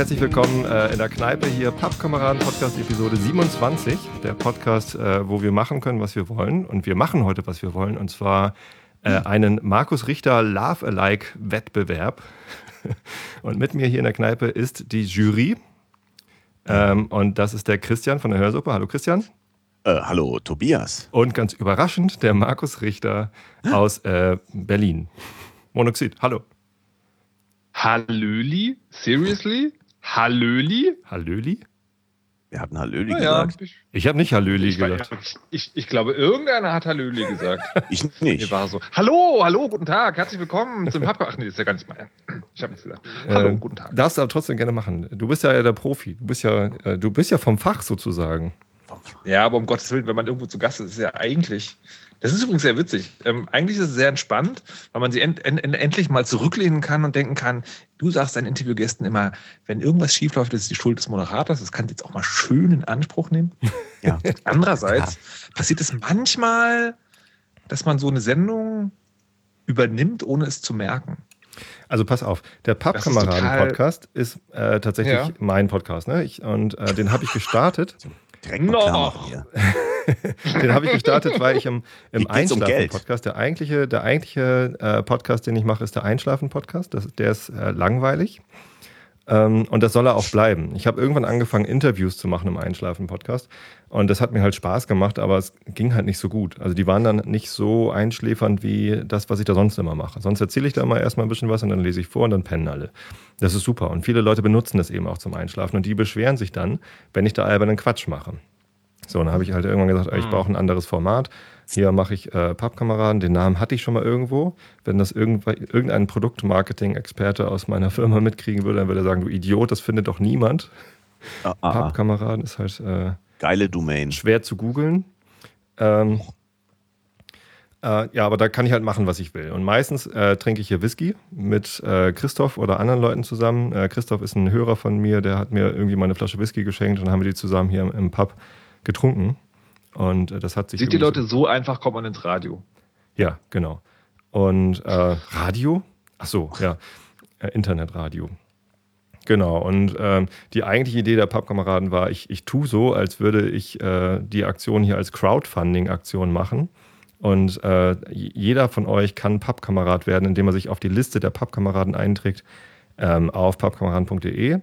herzlich willkommen äh, in der Kneipe hier, Pappkameraden Podcast Episode 27. Der Podcast, äh, wo wir machen können, was wir wollen. Und wir machen heute, was wir wollen. Und zwar äh, einen Markus Richter Love Alike Wettbewerb. und mit mir hier in der Kneipe ist die Jury. Ähm, und das ist der Christian von der Hörsuppe. Hallo Christian. Äh, hallo Tobias. Und ganz überraschend der Markus Richter aus äh, Berlin. Monoxid. Hallo. Hallöli? Seriously? Hallöli? Hallöli? Wir hatten Hallöli ja, gesagt. ich, ich habe nicht Hallöli ich, gesagt. Ich, ich, glaube, irgendeiner hat Hallöli gesagt. ich nicht. Mir war so. Hallo, hallo, guten Tag, herzlich willkommen zum Papa. Ach nee, ist ja gar nicht mal. Ich habe nichts gesagt. Hallo, äh, guten Tag. Darfst du aber trotzdem gerne machen. Du bist ja der Profi. Du bist ja, äh, du bist ja vom Fach sozusagen. Ja, aber um Gottes Willen, wenn man irgendwo zu Gast ist, ist ja eigentlich das ist übrigens sehr witzig. Ähm, eigentlich ist es sehr entspannt, weil man sie end, end, endlich mal zurücklehnen kann und denken kann, du sagst deinen Interviewgästen immer, wenn irgendwas schiefläuft, ist es die Schuld des Moderators. Das kann jetzt auch mal schön in Anspruch nehmen. Ja. Andererseits ja. passiert es manchmal, dass man so eine Sendung übernimmt, ohne es zu merken. Also pass auf, der Pappkameraden-Podcast ist, ist äh, tatsächlich ja. mein Podcast. Ne? Ich, und äh, den habe ich gestartet. Direkt no. den habe ich gestartet, weil ich im, im Einschlafen-Podcast, der eigentliche, der eigentliche äh, Podcast, den ich mache, ist der Einschlafen-Podcast. Der ist äh, langweilig. Ähm, und das soll er auch bleiben. Ich habe irgendwann angefangen, Interviews zu machen im Einschlafen-Podcast. Und das hat mir halt Spaß gemacht, aber es ging halt nicht so gut. Also die waren dann nicht so einschläfernd wie das, was ich da sonst immer mache. Sonst erzähle ich da immer erstmal ein bisschen was und dann lese ich vor und dann pennen alle. Das ist super. Und viele Leute benutzen das eben auch zum Einschlafen. Und die beschweren sich dann, wenn ich da albernen Quatsch mache. So, dann habe ich halt irgendwann gesagt, ich hm. brauche ein anderes Format. Hier mache ich äh, Pappkameraden. Den Namen hatte ich schon mal irgendwo. Wenn das irgendein Produktmarketing-Experte aus meiner Firma mitkriegen würde, dann würde er sagen, du Idiot, das findet doch niemand. Ah, ah. Pappkameraden ist halt äh, geile Domain. Schwer zu googeln. Ähm, äh, ja, aber da kann ich halt machen, was ich will. Und meistens äh, trinke ich hier Whisky mit äh, Christoph oder anderen Leuten zusammen. Äh, Christoph ist ein Hörer von mir, der hat mir irgendwie mal eine Flasche Whisky geschenkt und dann haben wir die zusammen hier im, im Pub getrunken. Und äh, das hat sich. Sind die Leute so einfach, kommt man ins Radio? Ja, genau. Und äh, Radio? Ach so, ja. Äh, Internetradio. Genau. Und äh, die eigentliche Idee der Pappkameraden war, ich, ich tue so, als würde ich äh, die Aktion hier als Crowdfunding-Aktion machen. Und äh, jeder von euch kann Pappkamerad werden, indem er sich auf die Liste der Pappkameraden einträgt ähm, auf pappkameraden.de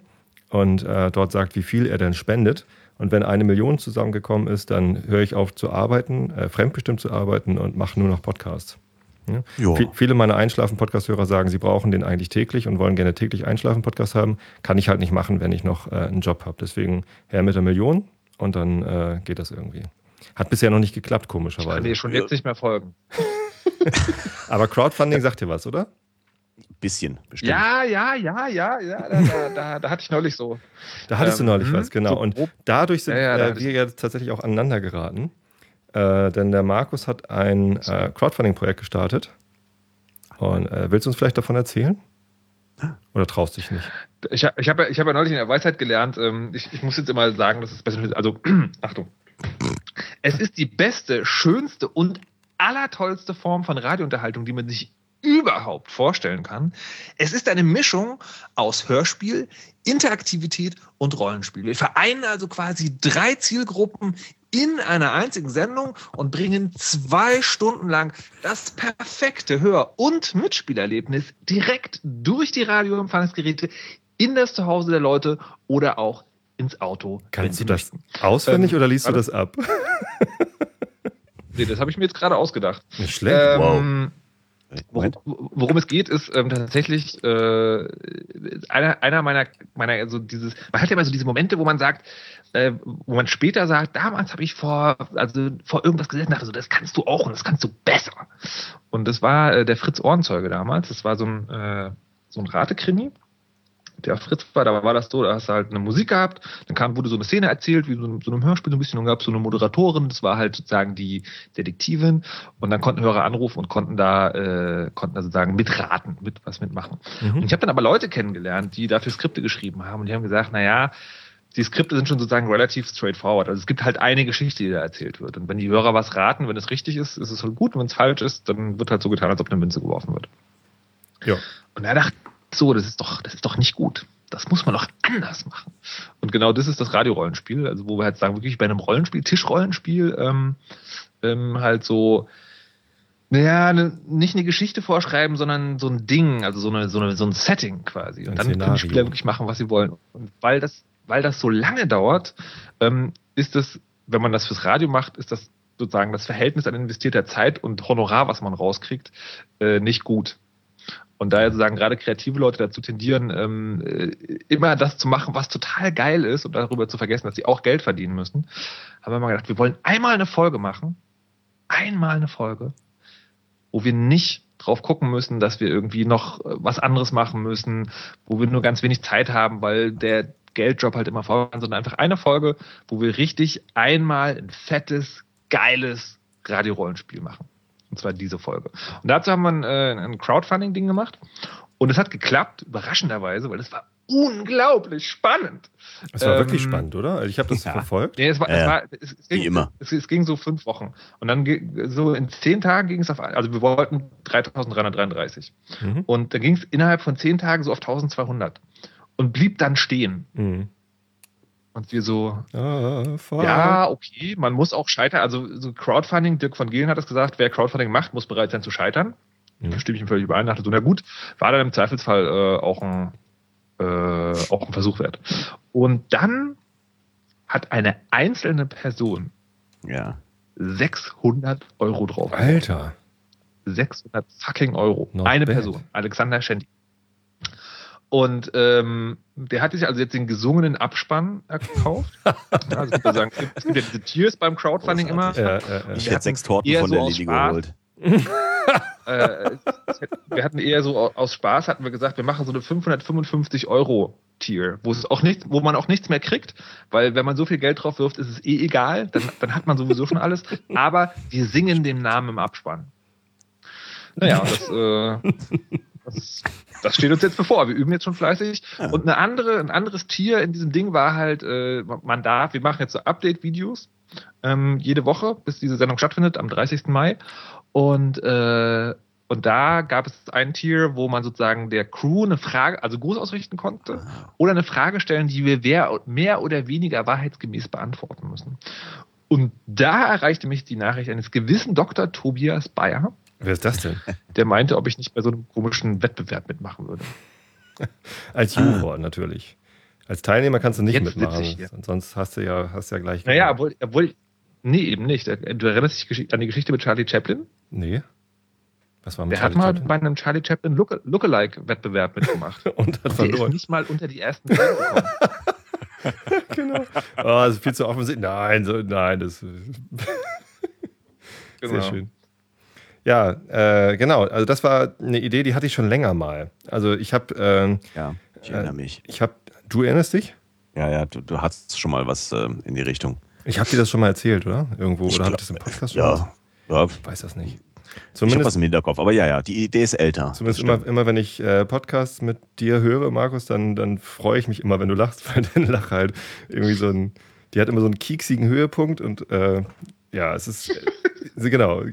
und äh, dort sagt, wie viel er denn spendet. Und wenn eine Million zusammengekommen ist, dann höre ich auf zu arbeiten, äh, fremdbestimmt zu arbeiten und mache nur noch Podcasts. Ja? Viele meiner Einschlafen-Podcast-Hörer sagen, sie brauchen den eigentlich täglich und wollen gerne täglich Einschlafen-Podcast haben. Kann ich halt nicht machen, wenn ich noch äh, einen Job habe. Deswegen her mit der Million und dann äh, geht das irgendwie. Hat bisher noch nicht geklappt, komischerweise. Ich kann dir schon jetzt nicht mehr folgen. Aber Crowdfunding sagt dir was, oder? Bisschen, bestimmt. Ja, ja, ja, ja, ja. Da, da, da, da hatte ich neulich so. Da hattest ähm, du neulich was, genau. Und dadurch sind ja, ja, äh, wir jetzt tatsächlich auch aneinander geraten. Äh, denn der Markus hat ein äh, Crowdfunding-Projekt gestartet. Und äh, willst du uns vielleicht davon erzählen? Oder traust dich nicht? Ich, ich habe ich hab ja neulich in der Weisheit gelernt, ähm, ich, ich muss jetzt immer sagen, dass es besser ist. Also, Achtung. Es ist die beste, schönste und allertollste Form von Radiounterhaltung, die man sich überhaupt vorstellen kann. Es ist eine Mischung aus Hörspiel, Interaktivität und Rollenspiel. Wir vereinen also quasi drei Zielgruppen in einer einzigen Sendung und bringen zwei Stunden lang das perfekte Hör- und Mitspielerlebnis direkt durch die Radioempfangsgeräte in das Zuhause der Leute oder auch ins Auto. Kannst du das auswendig ähm, oder liest du das ab? nee, das habe ich mir jetzt gerade ausgedacht. Nicht schlecht. Ähm, wow. Worum, worum, es geht, ist ähm, tatsächlich äh, einer, einer meiner, meiner, also dieses, man hat ja immer so diese Momente, wo man sagt, äh, wo man später sagt, damals habe ich vor, also vor irgendwas gesessen, dachte so, das kannst du auch und das kannst du besser. Und das war äh, der Fritz Ohrenzeuge damals. Das war so ein, äh, so ein Ratekrimi. Der Fritz war, da war das so, da hast du halt eine Musik gehabt, dann kam, wurde so eine Szene erzählt, wie so, so einem Hörspiel so ein bisschen, und gab so eine Moderatorin, das war halt sozusagen die Detektivin, und dann konnten Hörer anrufen und konnten da, äh, konnten da sozusagen mitraten, mit was mitmachen. Mhm. Und ich habe dann aber Leute kennengelernt, die dafür Skripte geschrieben haben, und die haben gesagt, na ja, die Skripte sind schon sozusagen relativ straightforward. Also es gibt halt eine Geschichte, die da erzählt wird. Und wenn die Hörer was raten, wenn es richtig ist, ist es halt gut. Und wenn es falsch ist, dann wird halt so getan, als ob eine Münze geworfen wird. Ja. Und er dachte, so, das ist doch, das ist doch nicht gut. Das muss man doch anders machen. Und genau das ist das Radiorollenspiel, also wo wir halt sagen, wirklich bei einem Rollenspiel, Tischrollenspiel, ähm, ähm, halt so, naja, ne, nicht eine Geschichte vorschreiben, sondern so ein Ding, also so, eine, so, eine, so ein Setting quasi. Und ein dann Szenario. können die Spieler wirklich machen, was sie wollen. Und weil das, weil das so lange dauert, ähm, ist das, wenn man das fürs Radio macht, ist das sozusagen das Verhältnis an investierter Zeit und Honorar, was man rauskriegt, äh, nicht gut. Und daher sozusagen gerade kreative Leute dazu tendieren, ähm, äh, immer das zu machen, was total geil ist und darüber zu vergessen, dass sie auch Geld verdienen müssen, haben wir mal gedacht, wir wollen einmal eine Folge machen, einmal eine Folge, wo wir nicht drauf gucken müssen, dass wir irgendwie noch äh, was anderes machen müssen, wo wir nur ganz wenig Zeit haben, weil der Geldjob halt immer voran, sondern einfach eine Folge, wo wir richtig einmal ein fettes, geiles Radiorollenspiel machen. Und zwar diese Folge. Und dazu haben wir ein, äh, ein Crowdfunding-Ding gemacht. Und es hat geklappt, überraschenderweise, weil es war unglaublich spannend. Es war ähm, wirklich spannend, oder? Also ich habe das ja. verfolgt. Nee, es war, ja, es war es, es ging, Wie immer. Es, es, ging so fünf Wochen. Und dann so in zehn Tagen ging es auf, also wir wollten 3333. Mhm. Und da ging es innerhalb von zehn Tagen so auf 1200. Und blieb dann stehen. Mhm. Und wir so, ah, ja, okay, man muss auch scheitern. Also so Crowdfunding, Dirk von Gehlen hat es gesagt, wer Crowdfunding macht, muss bereit sein zu scheitern. Mhm. Da stimme ich ihm völlig überein. Dachte so, na gut, war dann im Zweifelsfall äh, auch, ein, äh, auch ein Versuch wert. Und dann hat eine einzelne Person ja. 600 Euro drauf. Alter. 600 fucking Euro. Not eine bad. Person. Alexander Schendi. Und ähm, der hat sich also jetzt den gesungenen Abspann gekauft. also ich sagen, es gibt ja diese Tiers beim Crowdfunding immer. Ja, ja, ja. Ich hätte sechs Torten von der Lilly geholt. äh, wir hatten eher so aus Spaß, hatten wir gesagt, wir machen so eine 555 Euro Tier, wo es auch nicht, wo man auch nichts mehr kriegt, weil wenn man so viel Geld drauf wirft, ist es eh egal, dann, dann hat man sowieso schon alles. Aber wir singen den Namen im Abspann. Naja, das, äh, das das steht uns jetzt bevor. Wir üben jetzt schon fleißig. Ja. Und eine andere, ein anderes Tier in diesem Ding war halt, äh, man darf, wir machen jetzt so Update-Videos ähm, jede Woche, bis diese Sendung stattfindet, am 30. Mai. Und äh, und da gab es ein Tier, wo man sozusagen der Crew eine Frage, also Gruß ausrichten konnte ah. oder eine Frage stellen, die wir mehr oder weniger wahrheitsgemäß beantworten müssen. Und da erreichte mich die Nachricht eines gewissen Dr. Tobias Bayer, Wer ist das denn? Der meinte, ob ich nicht bei so einem komischen Wettbewerb mitmachen würde. Als Juror ah. natürlich. Als Teilnehmer kannst du nicht Jetzt mitmachen. Sonst hast du ja, hast ja gleich. Naja, obwohl, obwohl, nee, eben nicht. Du erinnerst dich an die Geschichte mit Charlie Chaplin? Nee. Was war mit Der Charlie hat mal Chaplin? bei einem Charlie Chaplin Look Lookalike-Wettbewerb mitgemacht. Und hat verloren. Der ist nicht mal unter die ersten gekommen. genau. Oh, das ist viel zu offensichtlich. Nein, so, nein, das. Genau. Sehr schön. Ja, äh, genau. Also das war eine Idee, die hatte ich schon länger mal. Also ich habe. Ähm, ja, ich erinnere mich. Ich habe. Du erinnerst dich? Ja, ja. Du, du hast schon mal was äh, in die Richtung. Ich habe dir das schon mal erzählt, oder? Irgendwo ich oder habe ich das im Podcast schon? Ja. ja. Ich weiß das nicht. Zumindest, ich habe was im Hinterkopf, aber ja, ja, die Idee ist älter. Zumindest immer, immer, wenn ich äh, Podcasts mit dir höre, Markus, dann, dann freue ich mich immer, wenn du lachst, weil deine Lache halt irgendwie so ein, die hat immer so einen kieksigen Höhepunkt und äh, ja, es ist, genau.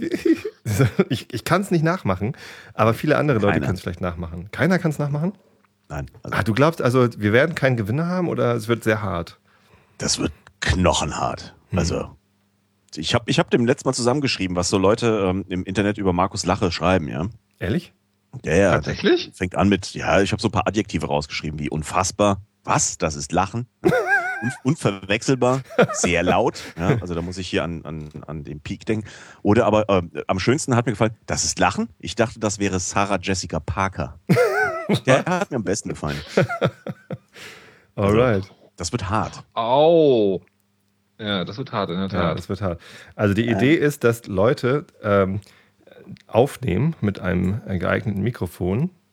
Ich, ich kann es nicht nachmachen, aber viele andere Leute können es vielleicht nachmachen. Keiner kann es nachmachen? Nein. Also ah, du glaubst also, wir werden keinen Gewinner haben oder es wird sehr hart? Das wird knochenhart. Hm. Also, ich habe ich hab dem letzten Mal zusammengeschrieben, was so Leute ähm, im Internet über Markus Lache schreiben, ja. Ehrlich? Ja, ja. Tatsächlich? Fängt an mit, ja, ich habe so ein paar Adjektive rausgeschrieben, wie unfassbar. Was? Das ist Lachen? un unverwechselbar, sehr laut. Ja, also da muss ich hier an, an, an den Peak denken. Oder aber äh, am schönsten hat mir gefallen, das ist Lachen. Ich dachte, das wäre Sarah Jessica Parker. Der hat mir am besten gefallen. Alright. Also, das wird hart. Au. Ja, das wird hart, in der Tat. Ja, das wird hart. Also die Idee ist, dass Leute ähm, aufnehmen mit einem geeigneten Mikrofon äh,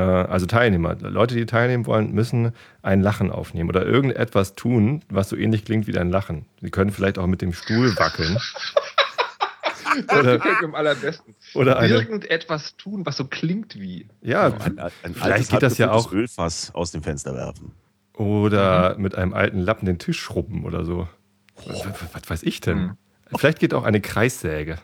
also Teilnehmer, Leute, die teilnehmen wollen, müssen ein Lachen aufnehmen oder irgendetwas tun, was so ähnlich klingt wie dein Lachen. Sie können vielleicht auch mit dem Stuhl wackeln. oder, am allerbesten. Oder eine, irgendetwas tun, was so klingt wie. Ja, ein, ein, ein vielleicht geht das ja auch. Ölfass aus dem Fenster werfen. Oder mhm. mit einem alten Lappen den Tisch schrubben oder so. Was, was weiß ich denn? Mhm. Vielleicht geht auch eine Kreissäge.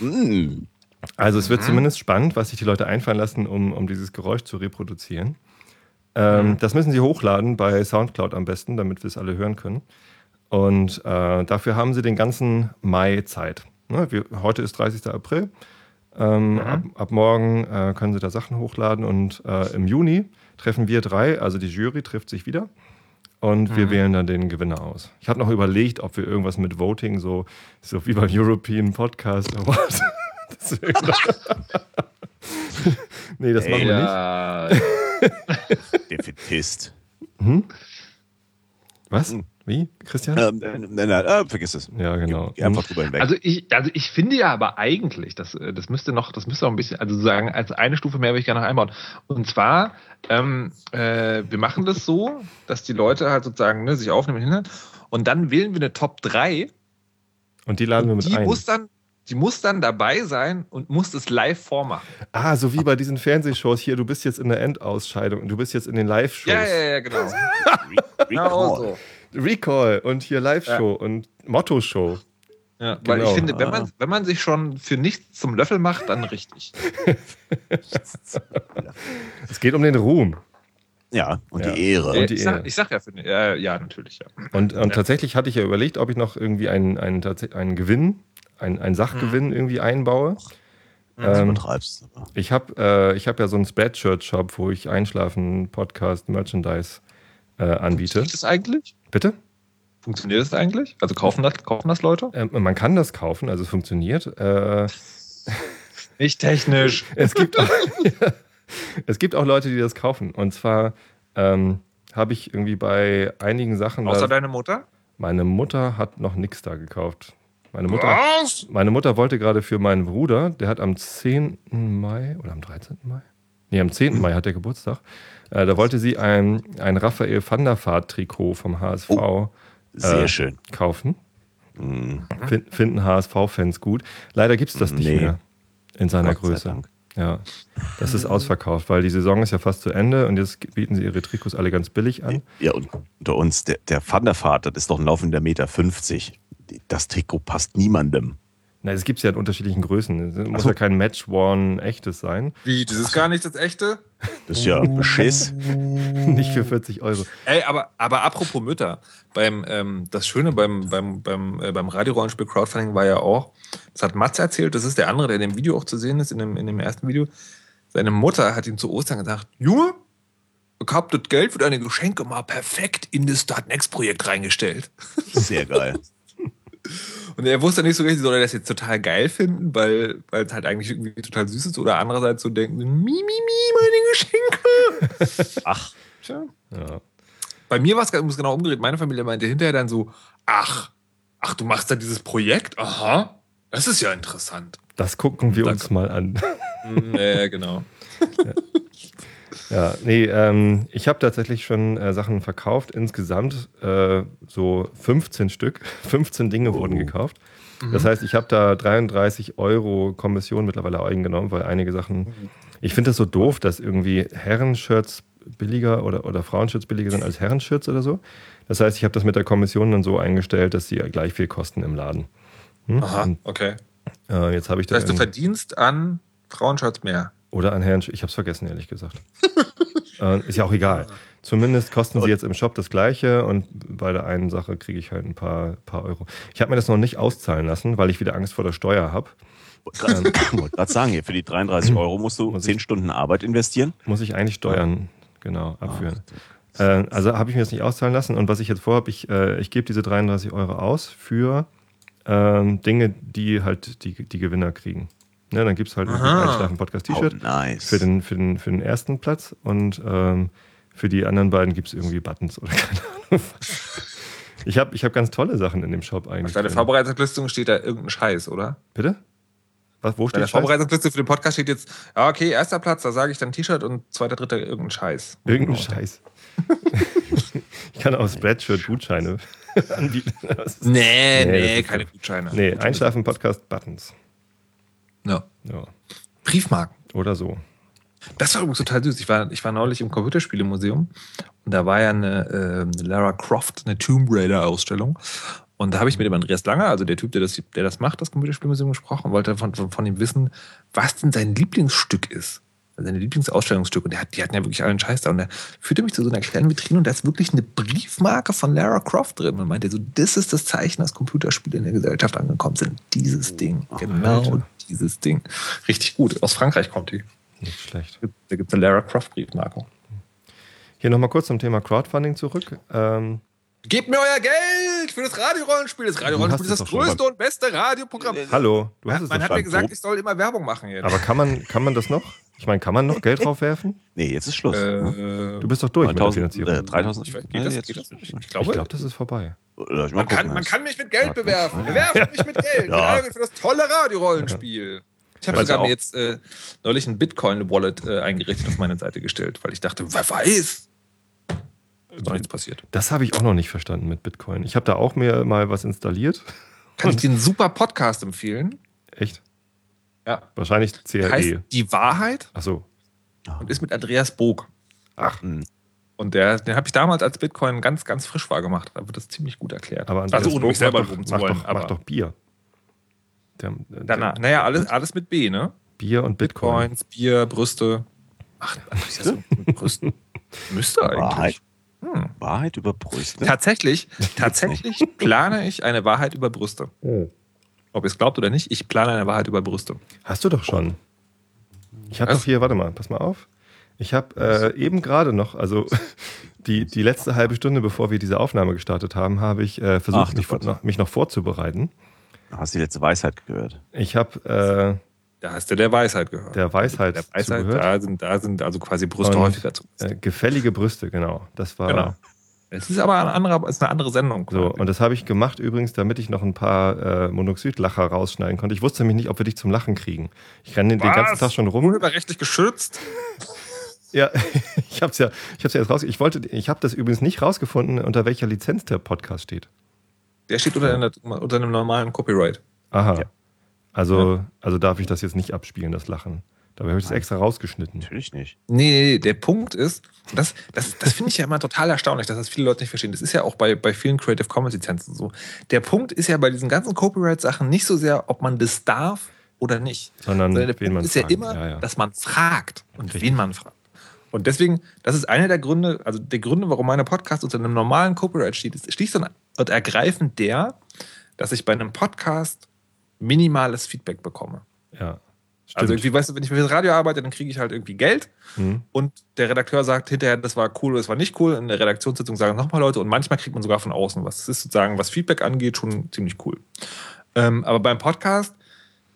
Mhm. Also es wird mhm. zumindest spannend, was sich die Leute einfallen lassen, um, um dieses Geräusch zu reproduzieren. Ähm, mhm. Das müssen sie hochladen bei Soundcloud am besten, damit wir es alle hören können. Und äh, dafür haben sie den ganzen Mai Zeit. Ne, wir, heute ist 30. April. Ähm, mhm. ab, ab, morgen äh, können sie da Sachen hochladen und äh, im Juni treffen wir drei, also die Jury trifft sich wieder und mhm. wir wählen dann den Gewinner aus. Ich habe noch überlegt, ob wir irgendwas mit Voting, so, so wie beim European Podcast Award. nee, das machen wir nicht. Defetist. Hm? Was? Hm. Wie, Christian? Ähm, nein, nein, nein äh, vergiss es. Ja, genau. Geh einfach drüber hinweg. Also ich, also ich finde ja aber eigentlich, das, äh, das müsste noch, das müsste auch ein bisschen, also sagen, als eine Stufe mehr würde ich gerne noch einbauen. Und zwar, ähm, äh, wir machen das so, dass die Leute halt sozusagen ne, sich aufnehmen hin und dann wählen wir eine Top 3. Und die laden wir mit die ein. Muss dann, die muss dann dabei sein und muss es live vormachen. Ah, so wie bei diesen Fernsehshows hier, du bist jetzt in der Endausscheidung und du bist jetzt in den Live-Shows. Ja, ja, ja, genau. genau so. Recall und hier Live-Show ja. und Motto-Show. Ja, genau. weil ich finde, wenn man, ah. wenn man sich schon für nichts zum Löffel macht, dann richtig. es geht um den Ruhm. Ja, und ja. die Ehre. Und die ich, sag, ich sag ja, für, ja, ja, natürlich. Ja. Und, und ja. tatsächlich hatte ich ja überlegt, ob ich noch irgendwie einen, einen, einen Gewinn, einen, einen Sachgewinn mhm. irgendwie einbaue. Ähm, ich habe äh, hab ja so einen Spreadshirt-Shop, wo ich Einschlafen, Podcast, Merchandise äh, anbiete. Funktioniert das eigentlich? Bitte? Funktioniert das eigentlich? Also kaufen das, kaufen das Leute? Ähm, man kann das kaufen, also es funktioniert. Äh, Nicht technisch. es, gibt auch, es gibt auch Leute, die das kaufen. Und zwar ähm, habe ich irgendwie bei einigen Sachen. Außer deine Mutter? Meine Mutter hat noch nichts da gekauft. Meine Mutter, Was? meine Mutter wollte gerade für meinen Bruder, der hat am 10. Mai oder am 13. Mai? Nee, am 10. Mai hat er Geburtstag. Äh, da wollte sie ein, ein Raphael van der Vaart Trikot vom HSV oh, sehr äh, schön. kaufen. Mhm. Find, finden HSV-Fans gut. Leider gibt es das nicht nee. mehr in seiner Gott Größe. Ja, das ist ausverkauft, weil die Saison ist ja fast zu Ende und jetzt bieten sie ihre Trikots alle ganz billig an. Ja, und unter uns, der, der Van der Vaart, das ist doch ein laufender Meter 50. Das Trikot passt niemandem. Na, es gibt ja in unterschiedlichen Größen. Es muss so. ja kein Match One echtes sein. Wie, das ist gar nicht das echte? Das ist ja Beschiss. nicht für 40 Euro. Ey, aber, aber apropos Mütter, beim, ähm, das Schöne beim, beim, beim, äh, beim Radiorollenspiel Crowdfunding war ja auch, das hat Matze erzählt, das ist der andere, der in dem Video auch zu sehen ist, in dem, in dem ersten Video. Seine Mutter hat ihm zu Ostern gesagt, Junge, ich hab das Geld für deine Geschenke mal perfekt in das Start Next Projekt reingestellt. Sehr geil. Und er wusste nicht so richtig, soll er das jetzt total geil finden, weil, es halt eigentlich irgendwie total süß ist, oder andererseits so denken, mi, mi, mi, meine Geschenke. Ach. Tja. Ja. Bei mir war es genau umgedreht. Meine Familie meinte hinterher dann so, ach, ach, du machst da dieses Projekt? Aha, das ist ja interessant. Das gucken wir uns mal an. Ja, genau. Ja. Ja, nee, ähm, ich habe tatsächlich schon äh, Sachen verkauft. Insgesamt äh, so 15 Stück. 15 Dinge oh. wurden gekauft. Mhm. Das heißt, ich habe da 33 Euro Kommission mittlerweile eingenommen, weil einige Sachen. Ich finde das so doof, dass irgendwie Herrenshirts billiger oder, oder Frauenshirts billiger sind als Herrenshirts oder so. Das heißt, ich habe das mit der Kommission dann so eingestellt, dass sie gleich viel kosten im Laden. Hm? Aha, okay. Äh, jetzt habe ich das. heißt, du verdienst an Frauenshirts mehr. Oder an Herrn, ich habe es vergessen, ehrlich gesagt. äh, ist ja auch egal. Zumindest kosten sie jetzt im Shop das gleiche und bei der einen Sache kriege ich halt ein paar, paar Euro. Ich habe mir das noch nicht auszahlen lassen, weil ich wieder Angst vor der Steuer habe. Wollte gerade sagen, hier, für die 33 Euro musst du muss 10 ich, Stunden Arbeit investieren. Muss ich eigentlich Steuern, genau, abführen. Äh, also habe ich mir das nicht auszahlen lassen und was ich jetzt vorhabe, ich, äh, ich gebe diese 33 Euro aus für ähm, Dinge, die halt die, die Gewinner kriegen. Ne, dann gibt es halt ein Einschlafen-Podcast-T-Shirt oh, nice. für, den, für, den, für den ersten Platz und ähm, für die anderen beiden gibt es irgendwie Buttons oder keine Ahnung. Ich habe ich hab ganz tolle Sachen in dem Shop eigentlich. Auf deiner Vorbereitungsliste steht da irgendein Scheiß, oder? Bitte? Was, wo steht Bei der Vorbereitungsliste für den Podcast steht jetzt, ja, okay, erster Platz, da sage ich dann T-Shirt und zweiter, dritter irgendein Scheiß. Irgendein Scheiß. ich kann auch Spreadshirt-Gutscheine anbieten. Nee, nee, nee keine Gutscheine. Nee, Einschlafen-Podcast-Buttons. Ja. ja. Briefmarken. Oder so. Das war übrigens total süß. Ich war, ich war neulich im Computerspielemuseum und da war ja eine, äh, Lara Croft, eine Tomb Raider-Ausstellung. Und da habe ich mit dem Andreas Langer, also der Typ, der das, der das macht, das Computerspielmuseum, gesprochen und wollte von, von, von ihm wissen, was denn sein Lieblingsstück ist. Also seine Lieblingsausstellungsstück. Und der hat, die hatten ja wirklich allen Scheiß da. Und er führte mich zu so einer kleinen Vitrine und da ist wirklich eine Briefmarke von Lara Croft drin. Und meinte so, das ist das Zeichen, dass Computerspiele in der Gesellschaft angekommen sind. Dieses Ding. Oh, genau Alter. Dieses Ding. Richtig gut. Aus Frankreich kommt die. Nicht schlecht. Da gibt es eine Lara Croft Briefmarke. Hier nochmal kurz zum Thema Crowdfunding zurück. Ähm, Gebt mir euer Geld für das Radiorollenspiel. Das Radiorollenspiel ist das größte und beste Radioprogramm. Hallo, du hast ja, es Man hat mir gesagt, ich soll immer Werbung machen jetzt. Aber kann man, kann man das noch? Ich meine, kann man noch Geld draufwerfen? Nee, jetzt ist Schluss. Äh, du bist doch durch 9000, mit der Finanzierung. Äh, 3000. Ich, geht das, geht das? Ich, glaube, ich glaube, das ist vorbei. Man kann, man kann, mich mit Geld bewerfen. Bewerfen mich mit Geld. ja. Für das tolle Radiorollenspiel. Ich habe sogar mir jetzt äh, neulich ein Bitcoin-Wallet äh, eingerichtet auf meine Seite gestellt, weil ich dachte, wer weiß, ist noch nichts passiert. Das habe ich auch noch nicht verstanden mit Bitcoin. Ich habe da auch mir mal was installiert. Kann ich dir einen super Podcast empfehlen? Echt? Ja. Wahrscheinlich CRE. Heißt Die Wahrheit. Ach so. Und ist mit Andreas Bog. Ach. Und der, den habe ich damals als Bitcoin ganz, ganz frisch wahrgemacht. Da wird das ziemlich gut erklärt. Aber Andreas also ohne mich selber loben zu wollen. Doch, aber mach doch Bier. Der, der, Danach, naja, alles, alles mit B, ne? Bier und Bitcoin. Bitcoins, Bier, Brüste. Ach, Brüste? Brüsten. Müsste eigentlich. Wahrheit. Hm. Wahrheit über Brüste? Tatsächlich, tatsächlich plane ich eine Wahrheit über Brüste. Oh. Ob ihr es glaubt oder nicht, ich plane eine Wahrheit über Brüste. Hast du doch schon. Ich habe doch hier, warte mal, pass mal auf. Ich habe äh, eben gerade noch, also die, die letzte halbe Stunde, bevor wir diese Aufnahme gestartet haben, habe ich äh, versucht, Ach, mich, noch, mich, noch, vorzubereiten. Hast du die letzte Weisheit gehört? Ich habe. Äh, da hast du der Weisheit gehört. Der Weisheit. Der Weisheit, zugehört. da sind, da sind also quasi Brüste Und, häufiger zu. Äh, gefällige Brüste, genau. Das war. Genau. Es ist aber eine andere, ist eine andere Sendung. So, und das habe ich gemacht übrigens, damit ich noch ein paar äh, Monoxidlacher rausschneiden konnte. Ich wusste nämlich nicht, ob wir dich zum Lachen kriegen. Ich renne den ganzen Tag schon rum. Urheberrechtlich geschützt. Ja, ich habe es ja, ich hab's ja jetzt raus. Ich wollte, ich habe das übrigens nicht rausgefunden, unter welcher Lizenz der Podcast steht. Der steht unter, einer, unter einem normalen Copyright. Aha. Ja. Also, ja. also darf ich das jetzt nicht abspielen, das Lachen. Dabei habe ich das extra rausgeschnitten. Natürlich nicht. Nee, der Punkt ist, das, das, das finde ich ja immer total erstaunlich, dass das viele Leute nicht verstehen. Das ist ja auch bei, bei vielen Creative Commons Lizenzen so. Der Punkt ist ja bei diesen ganzen Copyright-Sachen nicht so sehr, ob man das darf oder nicht. Sondern, Sondern der wen Punkt man ist ja immer, ja, ja. dass man fragt und Richtig. wen man fragt. Und deswegen, das ist einer der Gründe, also der Gründe, warum meine Podcast unter einem normalen Copyright steht, ist schlicht und ergreifend der, dass ich bei einem Podcast minimales Feedback bekomme. Ja. Stimmt. Also irgendwie, weißt du, wenn ich für das Radio arbeite, dann kriege ich halt irgendwie Geld mhm. und der Redakteur sagt hinterher, das war cool oder das war nicht cool. In der Redaktionssitzung sagen nochmal Leute und manchmal kriegt man sogar von außen was. Das ist sozusagen, was Feedback angeht, schon ziemlich cool. Ähm, aber beim Podcast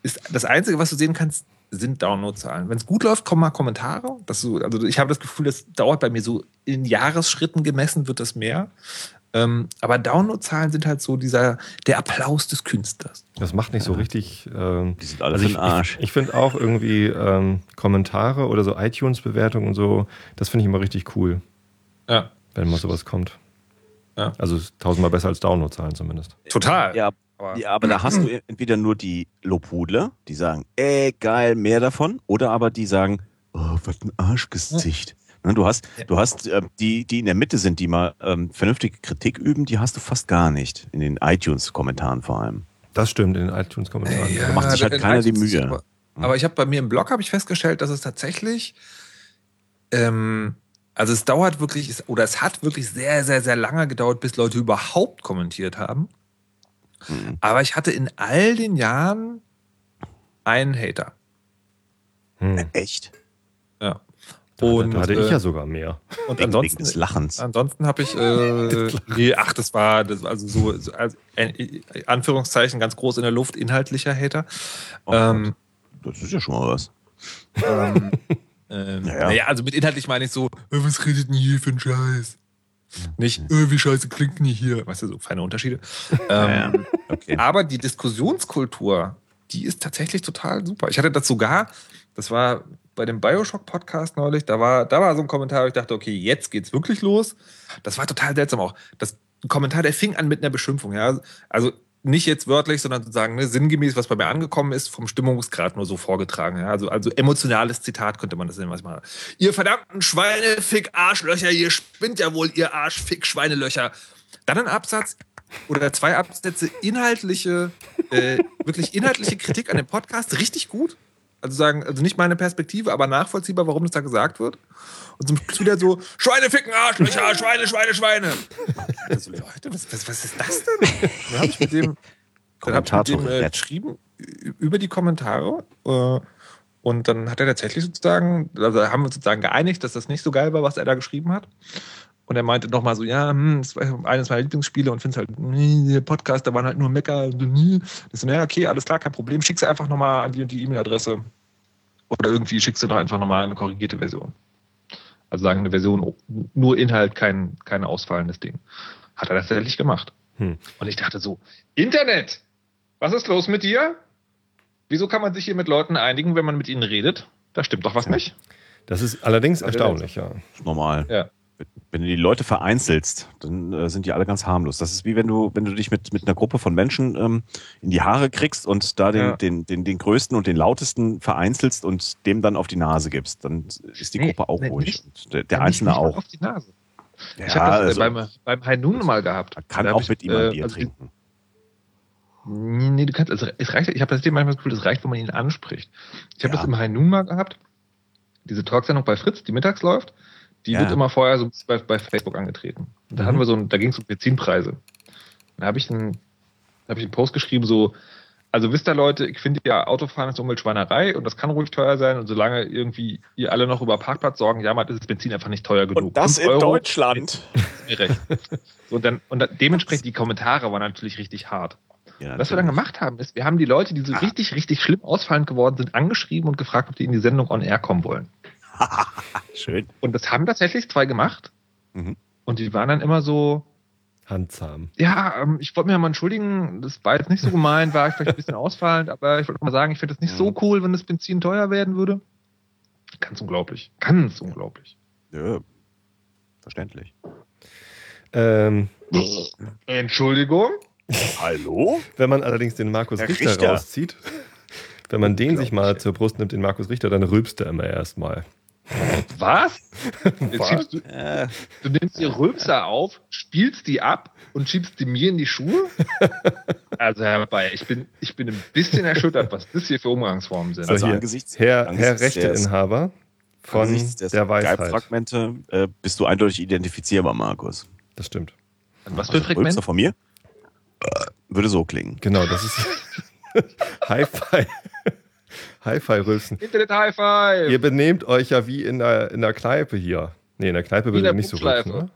ist das Einzige, was du sehen kannst, sind Downloadzahlen. Wenn es gut läuft, kommen mal Kommentare. Das so, also ich habe das Gefühl, das dauert bei mir so in Jahresschritten gemessen, wird das mehr. Ähm, aber Downloadzahlen sind halt so dieser der Applaus des Künstlers. Das macht nicht so richtig. Ähm, Die sind alle also ich, Arsch. Ich, ich finde auch irgendwie ähm, Kommentare oder so iTunes-Bewertungen und so, das finde ich immer richtig cool. Ja. Wenn mal sowas kommt. Ja. Also tausendmal besser als Downloadzahlen zumindest. Total. Ja, aber, ja, aber da hast du entweder nur die Lobhudler, die sagen, ey, geil, mehr davon, oder aber die sagen, oh, was ein Arschgesicht. Ne, du hast, du hast äh, die, die in der Mitte sind, die mal ähm, vernünftige Kritik üben, die hast du fast gar nicht. In den iTunes-Kommentaren vor allem. Das stimmt, in den iTunes-Kommentaren. Ja, da macht sich halt keiner die Mühe. Aber, aber, ich habe bei mir im Blog habe ich festgestellt, dass es tatsächlich, ähm, also es dauert wirklich, oder es hat wirklich sehr, sehr, sehr lange gedauert, bis Leute überhaupt kommentiert haben. Mhm. Aber ich hatte in all den Jahren einen Hater. Hm. Echt? Ja. Und, da hatte ich ja äh, sogar mehr. Und wegen, ansonsten, wegen des Lachens. Ansonsten habe ich, äh, nee, ach, das war das, also so, so also, äh, Anführungszeichen ganz groß in der Luft, inhaltlicher Hater. Oh, ähm, das ist ja schon mal was. Ähm, ähm, naja. naja. also mit inhaltlich meine ich so, äh, was redet denn hier für ein Scheiß? Nicht, äh, wie scheiße klingt denn hier? Weißt du, so feine Unterschiede. ähm, okay. Aber die Diskussionskultur die ist tatsächlich total super. Ich hatte das sogar, das war bei dem Bioshock-Podcast neulich, da war, da war so ein Kommentar, wo ich dachte, okay, jetzt geht's wirklich los. Das war total seltsam auch. Das Kommentar, der fing an mit einer Beschimpfung, ja. Also nicht jetzt wörtlich, sondern sozusagen ne, sinngemäß, was bei mir angekommen ist, vom Stimmungsgrad nur so vorgetragen. Ja? Also, also emotionales Zitat könnte man das nennen, was mal. Ihr verdammten Schweinefick, Arschlöcher, ihr spinnt ja wohl, ihr Arschfick, Schweinelöcher. Dann ein Absatz oder zwei Absätze inhaltliche, äh, wirklich inhaltliche Kritik an dem Podcast, richtig gut. Also sagen, also nicht meine Perspektive, aber nachvollziehbar, warum das da gesagt wird. Und zum Schluss wieder so, Schweine ficken, Arschlöcher, Schweine, Schweine, Schweine. Also Leute, was, was, was ist das denn? Dann habe ich mit dem, dann hab ich mit dem äh, geschrieben über die Kommentare. Äh, und dann hat er tatsächlich sozusagen, also haben wir uns sozusagen geeinigt, dass das nicht so geil war, was er da geschrieben hat. Und er meinte nochmal so, ja, hm, das war eines meiner Lieblingsspiele und finde es halt, nee, der Podcast, da waren halt nur Mecker. Ich so, naja, okay, alles klar, kein Problem. Schickst du einfach nochmal an die die E-Mail-Adresse. Oder irgendwie schickst du doch einfach nochmal eine korrigierte Version. Also sagen eine Version, nur Inhalt, kein, kein ausfallendes Ding. Hat er tatsächlich gemacht. Hm. Und ich dachte so, Internet, was ist los mit dir? Wieso kann man sich hier mit Leuten einigen, wenn man mit ihnen redet? Da stimmt doch was nicht. Das ist allerdings erstaunlich, ja. Normal. Ja wenn du die Leute vereinzelst, dann äh, sind die alle ganz harmlos. Das ist wie wenn du, wenn du dich mit, mit einer Gruppe von Menschen ähm, in die Haare kriegst und da den, ja. den, den, den größten und den lautesten vereinzelst und dem dann auf die Nase gibst. Dann ist die nee, Gruppe auch nee, ruhig. Nicht, und der, der Einzelne auch. Auf die Nase. Ja, ich habe das also, beim, beim Hainun mal gehabt. Man kann auch ich, mit ihm ein äh, Bier also, trinken. Nee, du kannst, also es reicht, ich habe das manchmal das Gefühl, es reicht, wenn man ihn anspricht. Ich habe ja. das im Hainun mal gehabt, diese Talksendung bei Fritz, die mittags läuft. Die ja. wird immer vorher so bei, bei Facebook angetreten. Und da mhm. hatten wir so ein, da ging es um Benzinpreise. Da habe ich einen, habe ich einen Post geschrieben, so, also wisst ihr Leute, ich finde ja Autofahren ist Umweltschweinerei und das kann ruhig teuer sein und solange irgendwie ihr alle noch über Parkplatz sorgen, jammert, ist das Benzin einfach nicht teuer genug. Und das in Euro, Deutschland. Mir recht. So, und dann, und dementsprechend die Kommentare waren natürlich richtig hart. Ja, Was wir dann gemacht haben, ist, wir haben die Leute, die so ah. richtig, richtig schlimm ausfallend geworden sind, angeschrieben und gefragt, ob die in die Sendung on air kommen wollen. Schön. Und das haben tatsächlich zwei gemacht. Mhm. Und die waren dann immer so. Handzahm. Ja, ähm, ich wollte mir mal entschuldigen, das war jetzt nicht so gemeint, war ich vielleicht ein bisschen ausfallend, aber ich wollte mal sagen, ich finde das nicht mhm. so cool, wenn das Benzin teuer werden würde. Ganz unglaublich. Ganz unglaublich. Ja, verständlich. Ähm, Entschuldigung? Hallo? Wenn man allerdings den Markus Richter, Richter, rauszieht, wenn man den sich mal zur Brust nimmt, den Markus Richter, dann rülpst er immer erstmal. Was? Was? Du, äh. du, nimmst die Rülpser auf, spielst die ab und schiebst die mir in die Schuhe? Also Herr Bayer, ich bin, ich bin ein bisschen erschüttert, was das hier für Umgangsformen sind. Also, also angesichts, Herr, angesichts Herr Rechteinhaber von der Weisheit. Fragmente äh, bist du eindeutig identifizierbar, Markus. Das stimmt. Und was für also, Fragmente? Rülpser von mir? Würde so klingen. Genau, das ist Hi-Fi. Hi-Fi-Rülpsen. Internet Hi-Fi. Ihr benehmt euch ja wie in der, in der Kneipe hier. Nee, in der Kneipe würde ihr nicht so rülpsen, ne?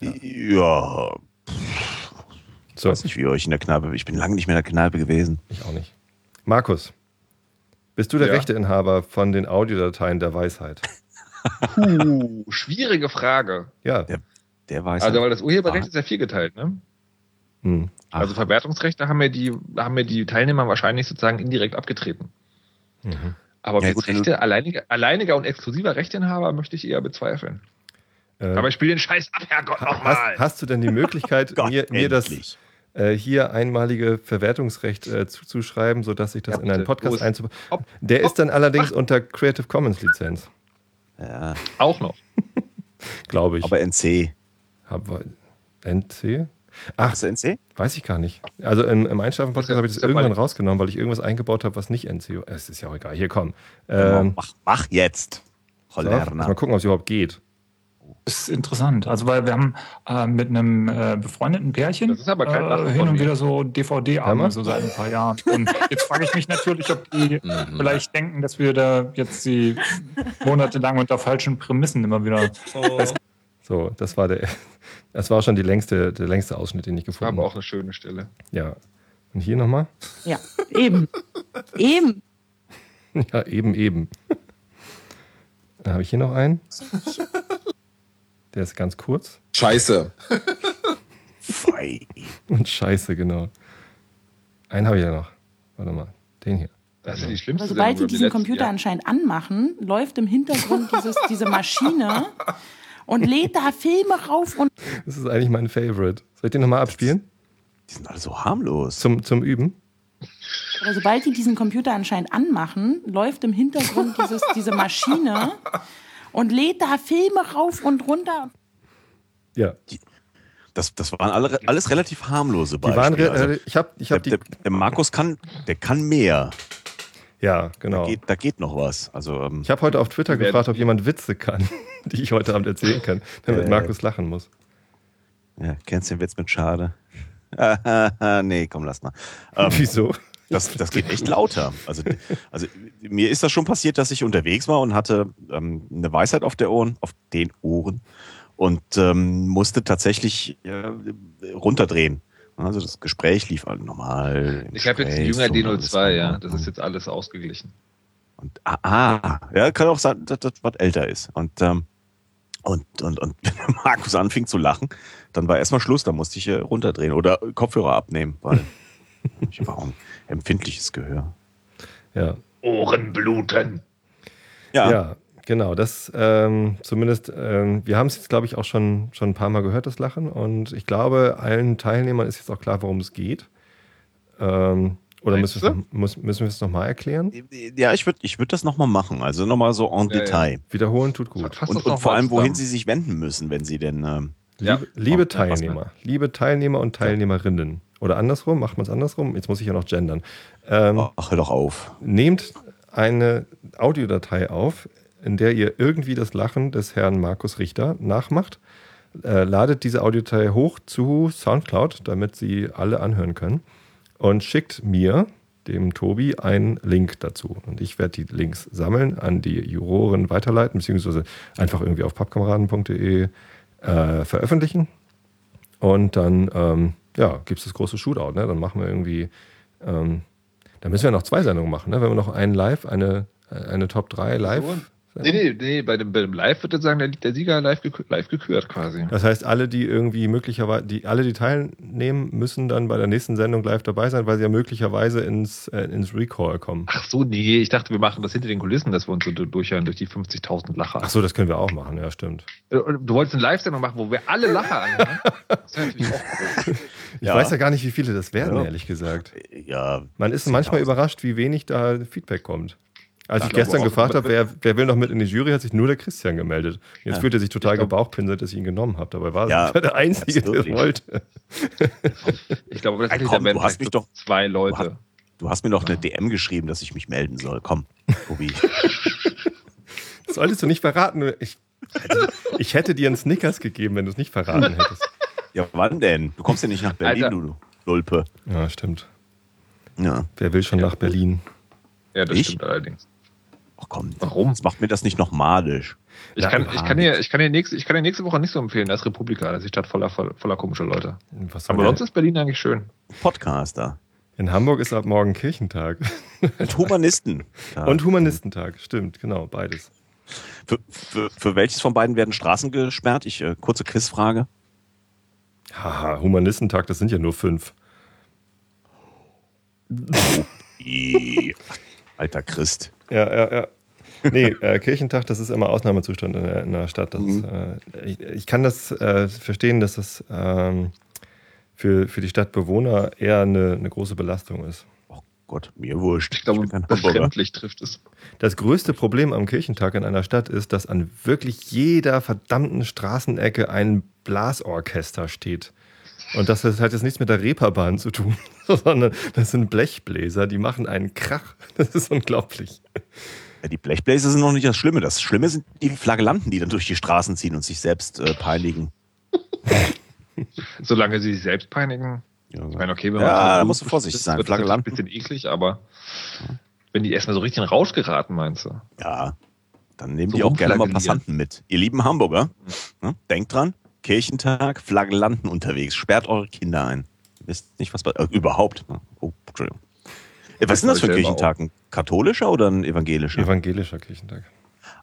Ja. So. Ich weiß nicht, wie euch in der Kneipe. Ich bin lange nicht mehr in der Kneipe gewesen. Ich auch nicht. Markus, bist du der ja. Rechteinhaber von den Audiodateien der Weisheit? Puh, schwierige Frage. Ja. Der, der Weisheit. Also, weil das Urheberrecht ist ja viel geteilt, ne? Hm. Also Verwertungsrechte haben mir die, haben mir die Teilnehmer wahrscheinlich sozusagen indirekt abgetreten. Mhm. Aber ja, gut, Rechte, alleiniger, alleiniger und exklusiver Rechteinhaber möchte ich eher bezweifeln. Äh, Aber ich spiele den Scheiß ab, Herrgott, nochmal. Hast, hast, du denn die Möglichkeit, Gott, mir, mir das äh, hier einmalige Verwertungsrecht äh, zuzuschreiben, sodass ich das ja, in einen Podcast einzubauen? Der ist dann allerdings Ach. unter Creative Commons Lizenz. Ja. Auch noch. Glaube ich. Aber NC. Hab, NC? Ach, ist NC? Weiß ich gar nicht. Also im, im Einschlafen-Podcast habe ich das irgendwann rausgenommen, weil ich irgendwas eingebaut habe, was nicht NC ist. Es ist ja auch egal. Hier, komm. Ähm, mach, mach, jetzt. So, mal gucken, ob es überhaupt geht. Das ist interessant. Also, weil wir haben äh, mit einem äh, befreundeten Pärchen äh, hin und wieder so DVD-Abende, so seit ein paar Jahren. Und jetzt frage ich mich natürlich, ob die mhm. vielleicht denken, dass wir da jetzt die monatelang unter falschen Prämissen immer wieder. Oh. So, das war der. Das war schon die längste, der längste Ausschnitt, den ich gefunden habe. Aber auch eine schöne Stelle. Ja. Und hier nochmal? Ja, eben. eben. Ja, eben, eben. Dann habe ich hier noch einen. Der ist ganz kurz. Scheiße. Und Scheiße, genau. Einen habe ich ja noch. Warte mal, den hier. Das ist die schlimmste Aber sobald sie diesen Computer anscheinend anmachen, läuft im Hintergrund dieses, diese Maschine und lädt da Filme rauf und. Das ist eigentlich mein Favorite. Soll ich den nochmal abspielen? Die sind alle so harmlos. Zum, zum Üben? Aber sobald die diesen Computer anscheinend anmachen, läuft im Hintergrund dieses, diese Maschine und lädt da Filme rauf und runter. Ja. Die, das, das waren alle, alles relativ harmlose Beispiele. Die waren, also, ich hab, ich hab der, der, der, Markus kann, der kann mehr. Ja, genau. Da geht, da geht noch was. Also, ähm, ich habe heute auf Twitter gefragt, ob jemand Witze kann, die ich heute Abend erzählen kann, damit äh, Markus lachen muss. Ja, kennst du den Witz mit Schade? nee, komm, lass mal. Ähm, Wieso? Das, das geht echt lauter. Also, also mir ist das schon passiert, dass ich unterwegs war und hatte ähm, eine Weisheit auf der Ohren, auf den Ohren und ähm, musste tatsächlich äh, runterdrehen. Also das Gespräch lief halt normal. Ich habe jetzt einen Jünger D02, ja. Das ist jetzt alles ausgeglichen. Und ah, ah ja, kann auch sein, dass das was älter ist. Und ähm, und, und, und wenn Markus anfing zu lachen, dann war erstmal Schluss, da musste ich runterdrehen oder Kopfhörer abnehmen, weil ich war ein empfindliches Gehör. Ja. Ohrenbluten. Ja. ja, genau. Das ähm, zumindest, ähm, wir haben es jetzt, glaube ich, auch schon, schon ein paar Mal gehört, das Lachen. Und ich glaube, allen Teilnehmern ist jetzt auch klar, worum es geht. Ähm, oder müssen wir, muss, müssen wir es nochmal erklären? Ja, ich würde ich würd das nochmal machen. Also nochmal so en ja, Detail. Ja. Wiederholen tut gut. Und, und vor allem, wohin Sie sich wenden müssen, wenn Sie denn. Ähm, liebe, liebe Teilnehmer, liebe Teilnehmer und Teilnehmerinnen. Oder andersrum, macht man es andersrum? Jetzt muss ich ja noch gendern. Ähm, Ach, hör doch auf. Nehmt eine Audiodatei auf, in der ihr irgendwie das Lachen des Herrn Markus Richter nachmacht. Äh, ladet diese Audiodatei hoch zu Soundcloud, damit sie alle anhören können und schickt mir, dem Tobi, einen Link dazu. Und ich werde die Links sammeln, an die Juroren weiterleiten, beziehungsweise einfach irgendwie auf pappkameraden.de äh, veröffentlichen. Und dann ähm, ja, gibt es das große Shootout. Ne? Dann machen wir irgendwie, ähm, da müssen wir noch zwei Sendungen machen. Ne? Wenn wir noch einen Live, eine, eine Top 3 Live Nee, nee, nee, bei dem, bei dem Live wird jetzt sagen, der, der Sieger live, gekürt, live gekürt quasi. Das heißt, alle, die irgendwie möglicherweise, die, alle, die teilnehmen, müssen dann bei der nächsten Sendung live dabei sein, weil sie ja möglicherweise ins, äh, ins Recall kommen. Ach so, nee, ich dachte, wir machen das hinter den Kulissen, dass wir uns so durchhören durch die 50.000 Lacher. Ach so, das können wir auch machen, ja, stimmt. Äh, du wolltest eine Live-Sendung machen, wo wir alle Lacher anhören? Das wäre natürlich auch cool. Ich ja. weiß ja gar nicht, wie viele das werden, ja. ehrlich gesagt. Ja. Man ist manchmal überrascht, wie wenig da Feedback kommt. Als ich gestern gefragt habe, wer, wer will noch mit in die Jury, hat sich nur der Christian gemeldet. Jetzt ja. fühlt er sich total gebauchpinselt, dass ich ihn genommen habe. Dabei war ja, der Einzige, der es wollte. Ich glaube, das komm, du hast mich doch zwei Leute. Du hast, du hast mir doch eine DM geschrieben, dass ich mich melden soll. Komm, Tobi. das solltest du nicht verraten. Ich hätte, ich hätte dir einen Snickers gegeben, wenn du es nicht verraten hättest. Ja, wann denn? Du kommst ja nicht nach Berlin, Alter. du Lulpe. Ja, stimmt. Ja. Wer will schon ja, nach Berlin? Ja, das ich? stimmt allerdings. Komm, warum? Das macht mir das nicht noch madisch. Ich kann, ich, kann dir, ich, kann dir nächste, ich kann dir nächste Woche nicht so empfehlen als Republika. Das ist die Stadt voller, voller komischer Leute. Aber sonst ist Berlin eigentlich schön. Podcaster. In Hamburg ist ab morgen Kirchentag. Und Humanisten. Und Humanistentag, stimmt, genau, beides. Für, für, für welches von beiden werden Straßen gesperrt? Ich, äh, kurze Quizfrage. Haha, Humanistentag, das sind ja nur fünf. Alter Christ. Ja, ja, ja. Nee, äh, Kirchentag, das ist immer Ausnahmezustand in der, in der Stadt. Das, mhm. äh, ich, ich, kann das äh, verstehen, dass das ähm, für, für die Stadtbewohner eher eine, eine große Belastung ist. Oh Gott, mir wurscht. Ich glaube, befremdlich trifft es. Das größte Problem am Kirchentag in einer Stadt ist, dass an wirklich jeder verdammten Straßenecke ein Blasorchester steht. Und das hat jetzt nichts mit der Reeperbahn zu tun, sondern das sind Blechbläser, die machen einen Krach. Das ist unglaublich. Ja, die Blechbläser sind noch nicht das Schlimme. Das Schlimme sind die Flagellanten, die dann durch die Straßen ziehen und sich selbst äh, peinigen. Solange sie sich selbst peinigen. Ja, ich meine, okay, wenn man ja, da musst du vorsichtig sein. Wird Flagellanten. ein bisschen eklig, aber wenn die erstmal so richtig in Rausch geraten, meinst du? Ja, dann nehmen so die auch gerne mal Passanten mit. Ihr lieben Hamburger, ne, denkt dran, Kirchentag, Flagellanten unterwegs. Sperrt eure Kinder ein. Wisst nicht, was äh, überhaupt. Oh, Entschuldigung. Äh, was ist denn das für ein Kirchentag? Ein katholischer oder ein evangelischer? Evangelischer Kirchentag.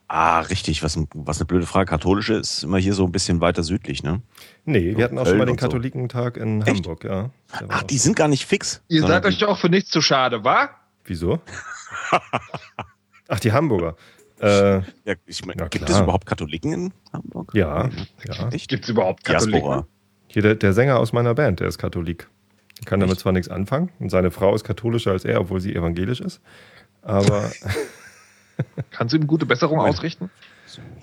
Ah, richtig. Was, was eine blöde Frage. Katholische ist immer hier so ein bisschen weiter südlich, ne? Nee, wir hatten auch Köln schon mal den Katholikentag so. in Echt? Hamburg, ja. Ach, die sind gar nicht fix. Ihr seid euch auch für nichts zu schade, wa? Wieso? Ach, die Hamburger. Äh, ja, ich mein, gibt es überhaupt Katholiken in Hamburg? Ja. ja. Gibt es überhaupt Katholiken? Diaspora. Hier der, der, Sänger aus meiner Band, der ist Katholik. Kann damit zwar nichts anfangen und seine Frau ist katholischer als er, obwohl sie evangelisch ist. Aber. Kannst du ihm gute Besserung ausrichten?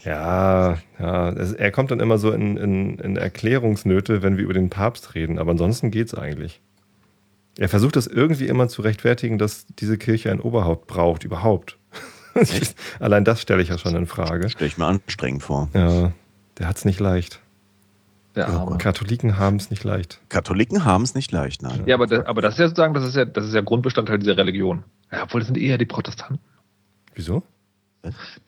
Ja, ja. Es, er kommt dann immer so in, in, in, Erklärungsnöte, wenn wir über den Papst reden. Aber ansonsten geht's eigentlich. Er versucht das irgendwie immer zu rechtfertigen, dass diese Kirche ein Oberhaupt braucht, überhaupt. Allein das stelle ich ja schon in Frage. Stelle ich mir anstrengend vor. Ja, der hat's nicht leicht. Der Arme. Katholiken haben es nicht leicht. Katholiken haben es nicht leicht, nein. Ja, aber das, aber das ist ja sozusagen, das ist ja, das ist ja Grundbestandteil dieser Religion. Ja, obwohl das sind eher die Protestanten. Wieso?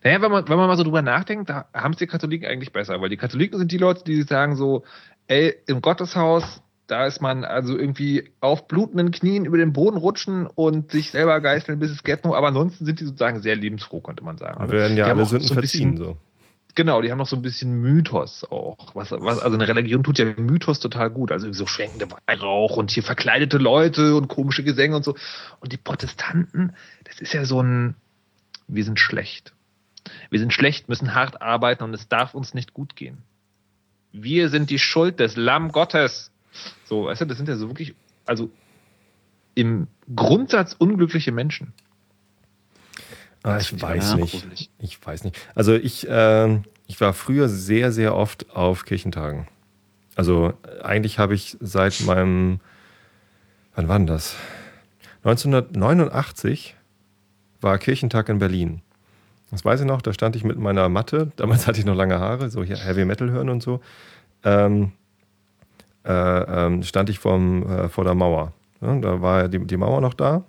Naja, wenn man, wenn man mal so drüber nachdenkt, da haben es die Katholiken eigentlich besser, weil die Katholiken sind die Leute, die sagen so, ey, im Gotteshaus, da ist man also irgendwie auf blutenden Knien über den Boden rutschen und sich selber geißeln, bis es geht nur, aber ansonsten sind die sozusagen sehr lebensfroh, könnte man sagen. Wir werden ja die alle Sünden so verziehen, so. Genau, die haben noch so ein bisschen Mythos auch. Was, was, also eine Religion tut ja Mythos total gut. Also so schwenkende Weihrauch und hier verkleidete Leute und komische Gesänge und so. Und die Protestanten, das ist ja so ein, wir sind schlecht. Wir sind schlecht, müssen hart arbeiten und es darf uns nicht gut gehen. Wir sind die Schuld des Lamm Gottes. So, weißt du, das sind ja so wirklich, also im Grundsatz unglückliche Menschen. Ah, ich weiß nicht. Ich weiß nicht. Also ich, äh, ich war früher sehr, sehr oft auf Kirchentagen. Also eigentlich habe ich seit meinem, wann war denn das? 1989 war Kirchentag in Berlin. Das weiß ich noch, da stand ich mit meiner Matte, damals hatte ich noch lange Haare, so hier Heavy Metal hören und so. Ähm, äh, ähm, stand ich vorm, äh, vor der Mauer. Ja, da war die, die Mauer noch da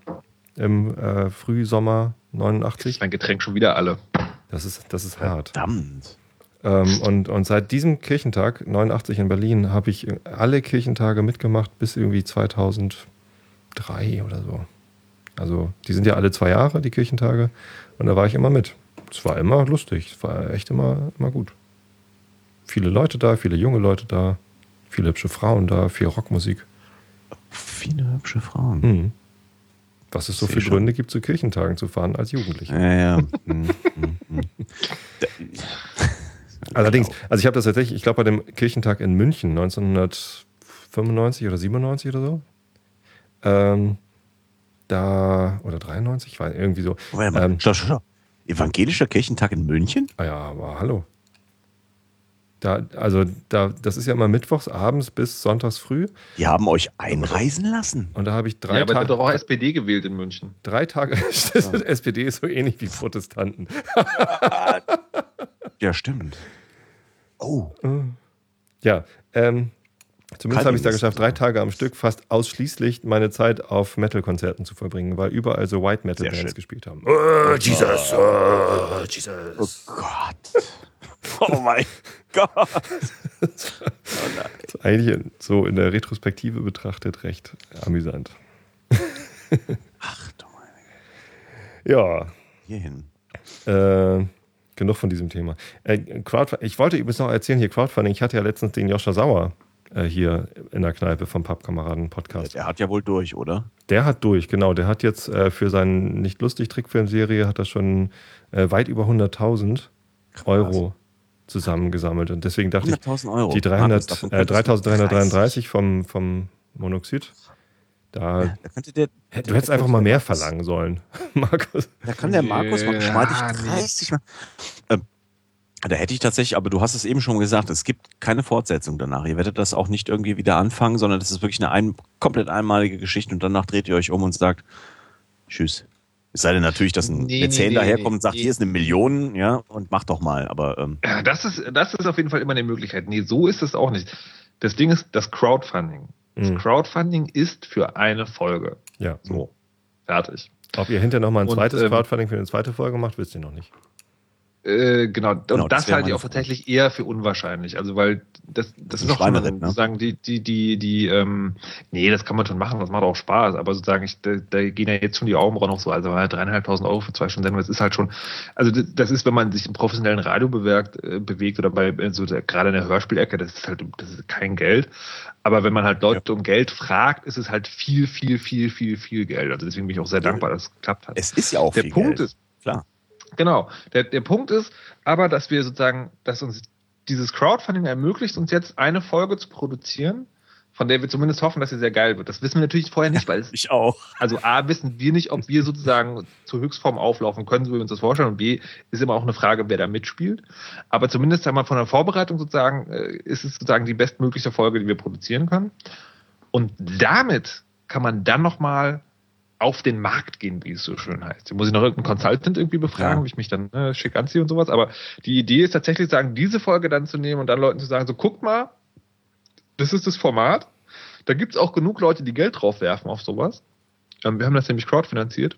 im äh, Frühsommer 89. Ist mein Getränk schon wieder alle. Das ist, das ist hart. Verdammt. Ähm, und, und seit diesem Kirchentag, 89 in Berlin, habe ich alle Kirchentage mitgemacht bis irgendwie 2003 oder so. Also die sind ja alle zwei Jahre, die Kirchentage. Und da war ich immer mit. Es war immer lustig. Es war echt immer, immer gut. Viele Leute da, viele junge Leute da, viele hübsche Frauen da, viel Rockmusik. Viele hübsche Frauen. Mhm. Was es so viele Gründe gibt, zu Kirchentagen zu fahren als Jugendlicher. Ja, ja. Mhm, mhm, mhm. Allerdings, also ich habe das tatsächlich, ich glaube bei dem Kirchentag in München 1995 oder 97 oder so, ähm, da, oder 93, war irgendwie so. Warte mal, ähm, stopp, stopp, stopp. Evangelischer Kirchentag in München? Ah ja, aber hallo. Da, also da, das ist ja immer mittwochs abends bis sonntags früh. Die haben euch einreisen lassen. Und da habe ich drei ja, aber Tage. doch auch SPD gewählt in München. Drei Tage. Ja. SPD ist so ähnlich wie Protestanten. ja, stimmt. Oh. Ja, ähm, zumindest habe ich es da geschafft, drei Tage am Stück fast ausschließlich meine Zeit auf Metal-Konzerten zu verbringen, weil überall so White Metal-Bands gespielt haben. Oh, Jesus, oh, Jesus. Oh Gott. Oh mein Gott. oh eigentlich so in der Retrospektive betrachtet recht amüsant. Ach du meine Ja. Hierhin. Äh, genug von diesem Thema. Äh, ich wollte übrigens noch erzählen, hier Crowdfunding, ich hatte ja letztens den Joscha Sauer äh, hier in der Kneipe vom Pappkameraden-Podcast. Der hat ja wohl durch, oder? Der hat durch, genau. Der hat jetzt äh, für seine Nicht-Lustig-Trickfilmserie hat er schon äh, weit über 100.000 Euro zusammengesammelt. Und deswegen dachte ich, Euro. die 300, äh, 3333 vom, vom Monoxid, da, ja, da der, du hättest einfach mal mehr verlangen sollen, Markus. Da kann der Markus mal geschmeidig 30 mal. Ähm, da hätte ich tatsächlich, aber du hast es eben schon gesagt, es gibt keine Fortsetzung danach. Ihr werdet das auch nicht irgendwie wieder anfangen, sondern das ist wirklich eine ein, komplett einmalige Geschichte und danach dreht ihr euch um und sagt Tschüss. Es sei denn natürlich, dass ein nee, Mäzen nee, daherkommt nee, und sagt, hier ist eine Million, ja, und mach doch mal. Aber ähm. ja, das ist, das ist auf jeden Fall immer eine Möglichkeit. Nee, so ist es auch nicht. Das Ding ist das Crowdfunding. Das mhm. Crowdfunding ist für eine Folge. Ja. So. Fertig. Ob ihr hinterher nochmal ein zweites und, ähm, Crowdfunding für eine zweite Folge macht, wisst ihr noch nicht. Äh, genau. und genau, das, das halte ich auch tatsächlich eher für unwahrscheinlich. Also weil das, das, das ist auch schon ne? sozusagen die, die, die, die, ähm, nee, das kann man schon machen, das macht auch Spaß, aber sozusagen, ich, da, da gehen ja jetzt schon die Augenbrauen noch so, also dreieinhalbtausend Euro für zwei Stunden Sendung, das ist halt schon, also das, das ist, wenn man sich im professionellen Radio bewegt, äh, bewegt oder bei so der, gerade in der Hörspielecke, das ist halt, das ist kein Geld. Aber wenn man halt Leute ja. um Geld fragt, ist es halt viel, viel, viel, viel, viel Geld. Also deswegen bin ich auch sehr dankbar, dass es geklappt hat. Es ist ja auch der viel Punkt Geld. ist, klar. Genau. Der, der Punkt ist aber, dass wir sozusagen, dass uns dieses Crowdfunding ermöglicht, uns jetzt eine Folge zu produzieren, von der wir zumindest hoffen, dass sie sehr geil wird. Das wissen wir natürlich vorher nicht, weil es, ich auch. Also A, wissen wir nicht, ob wir sozusagen zur Höchstform auflaufen können, so wie wir uns das vorstellen. Und B, ist immer auch eine Frage, wer da mitspielt. Aber zumindest einmal von der Vorbereitung sozusagen, äh, ist es sozusagen die bestmögliche Folge, die wir produzieren können. Und damit kann man dann nochmal auf den Markt gehen, wie es so schön heißt. Hier muss ich noch irgendeinen Consultant irgendwie befragen, ja. wie ich mich dann äh, schick anziehe und sowas. Aber die Idee ist tatsächlich, sagen, diese Folge dann zu nehmen und dann Leuten zu sagen, so guckt mal, das ist das Format. Da gibt es auch genug Leute, die Geld drauf werfen auf sowas. Ähm, wir haben das nämlich crowdfinanziert.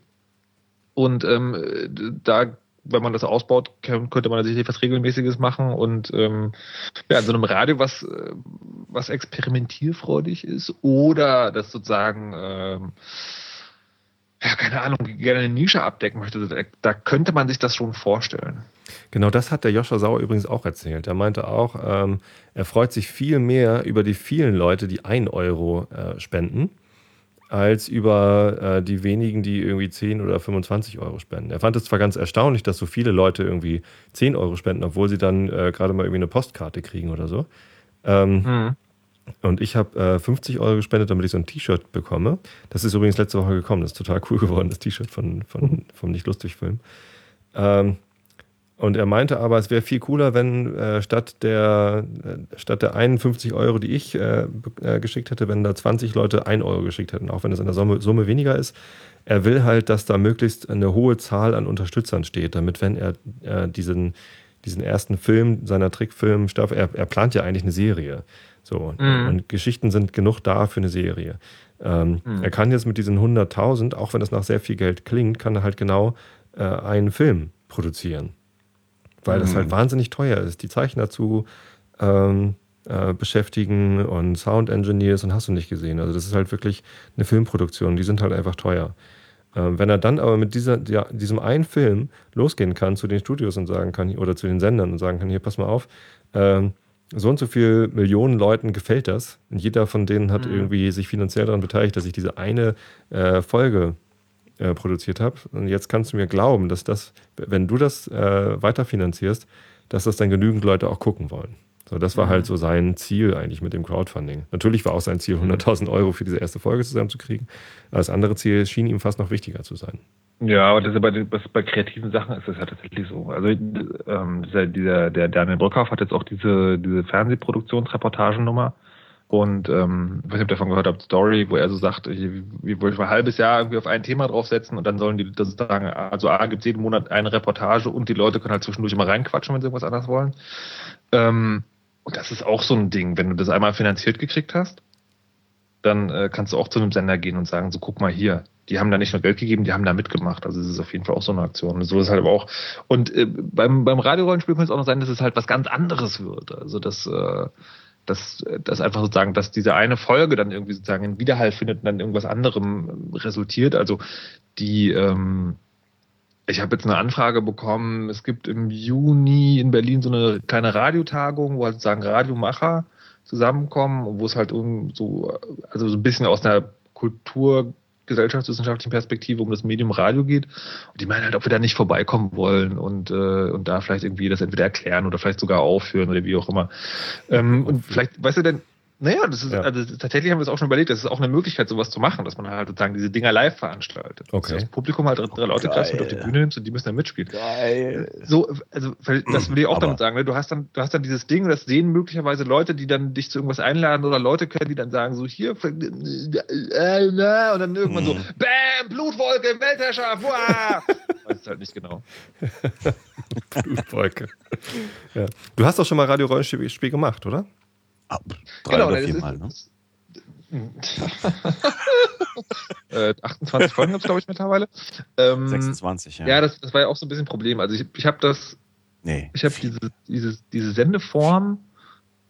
Und ähm, da, wenn man das ausbaut, könnte man natürlich was Regelmäßiges machen und ähm, ja, in so einem Radio, was, äh, was experimentierfreudig ist oder das sozusagen ähm, ja, keine Ahnung, gerne eine Nische abdecken möchte, da könnte man sich das schon vorstellen. Genau das hat der Joscha Sauer übrigens auch erzählt. Er meinte auch, ähm, er freut sich viel mehr über die vielen Leute, die 1 Euro äh, spenden, als über äh, die wenigen, die irgendwie 10 oder 25 Euro spenden. Er fand es zwar ganz erstaunlich, dass so viele Leute irgendwie 10 Euro spenden, obwohl sie dann äh, gerade mal irgendwie eine Postkarte kriegen oder so. Ähm, mhm. Und ich habe äh, 50 Euro gespendet, damit ich so ein T-Shirt bekomme. Das ist übrigens letzte Woche gekommen. Das ist total cool geworden, das T-Shirt von, von, vom Nicht-Lustig-Film. Ähm, und er meinte aber, es wäre viel cooler, wenn äh, statt, der, äh, statt der 51 Euro, die ich äh, äh, geschickt hätte, wenn da 20 Leute 1 Euro geschickt hätten, auch wenn es in der Summe, Summe, weniger ist. Er will halt, dass da möglichst eine hohe Zahl an Unterstützern steht, damit, wenn er äh, diesen, diesen ersten Film, seiner Trickfilm, er, er plant ja eigentlich eine Serie. So, mhm. und Geschichten sind genug da für eine Serie. Ähm, mhm. Er kann jetzt mit diesen 100.000, auch wenn das nach sehr viel Geld klingt, kann er halt genau äh, einen Film produzieren. Weil mhm. das halt wahnsinnig teuer ist. Die Zeichner zu ähm, äh, beschäftigen und Sound Engineers und hast du nicht gesehen. Also das ist halt wirklich eine Filmproduktion. Die sind halt einfach teuer. Ähm, wenn er dann aber mit dieser, ja, diesem einen Film losgehen kann zu den Studios und sagen kann, oder zu den Sendern und sagen kann, hier, pass mal auf, ähm, so und so viel Millionen Leuten gefällt das. Und jeder von denen hat mhm. irgendwie sich finanziell daran beteiligt, dass ich diese eine äh, Folge äh, produziert habe. Und jetzt kannst du mir glauben, dass das, wenn du das äh, weiterfinanzierst, dass das dann genügend Leute auch gucken wollen. So, das war mhm. halt so sein Ziel eigentlich mit dem Crowdfunding. Natürlich war auch sein Ziel, 100.000 Euro für diese erste Folge zusammenzukriegen. Aber das andere Ziel schien ihm fast noch wichtiger zu sein. Ja, aber das ist bei, das, bei kreativen Sachen ist das ja tatsächlich so. Also ähm, dieser, der Daniel Brückhoff hat jetzt auch diese, diese Fernsehproduktionsreportagennummer. Und ähm, ich weiß nicht, ob ihr davon gehört habt, Story, wo er so sagt, wir wollen ein halbes Jahr irgendwie auf ein Thema draufsetzen und dann sollen die das sagen, also A gibt es jeden Monat eine Reportage und die Leute können halt zwischendurch immer reinquatschen, wenn sie irgendwas anderes wollen. Ähm, und das ist auch so ein Ding, wenn du das einmal finanziert gekriegt hast, dann äh, kannst du auch zu einem Sender gehen und sagen, so guck mal hier, die haben da nicht nur Geld gegeben, die haben da mitgemacht. Also es ist auf jeden Fall auch so eine Aktion. So ist halt aber auch. Und äh, beim, beim Radiorollenspiel könnte es auch noch sein, dass es halt was ganz anderes wird. Also dass, äh, dass, dass einfach sozusagen, dass diese eine Folge dann irgendwie sozusagen einen Widerhall findet und dann irgendwas anderem resultiert. Also die, ähm, ich habe jetzt eine Anfrage bekommen, es gibt im Juni in Berlin so eine kleine Radiotagung, wo halt sozusagen Radiomacher zusammenkommen, wo es halt so, also so ein bisschen aus der Kultur gesellschaftswissenschaftlichen Perspektive um das Medium Radio geht. Und die meinen halt, ob wir da nicht vorbeikommen wollen und, äh, und da vielleicht irgendwie das entweder erklären oder vielleicht sogar aufführen oder wie auch immer. Ähm, und vielleicht, weißt du denn, naja, das ist, ja. also tatsächlich haben wir es auch schon überlegt, das ist auch eine Möglichkeit, sowas zu machen, dass man halt sozusagen diese Dinger live veranstaltet. Okay. Dass das Publikum halt drei Leute kreist mit auf die Bühne nimmst und die müssen dann mitspielen. Geil. So, also das will ich auch Aber. damit sagen, ne? du hast dann, du hast dann dieses Ding, das sehen möglicherweise Leute, die dann dich zu irgendwas einladen oder Leute können, die dann sagen, so hier, äh, äh, und dann irgendwann so, mhm. Bäm, Blutwolke, Weltherrschaft, wow! Weiß es halt nicht genau. Blutwolke. Ja. Du hast doch schon mal Radio-Rollenspiel gemacht, oder? Drei genau, oder viermal, ne? äh, 28 Folgen gibt es, glaube ich, mittlerweile. Ähm, 26, ja. Ja, das, das war ja auch so ein bisschen ein Problem. Also ich, ich habe das Nee. Ich habe diese, diese, diese Sendeform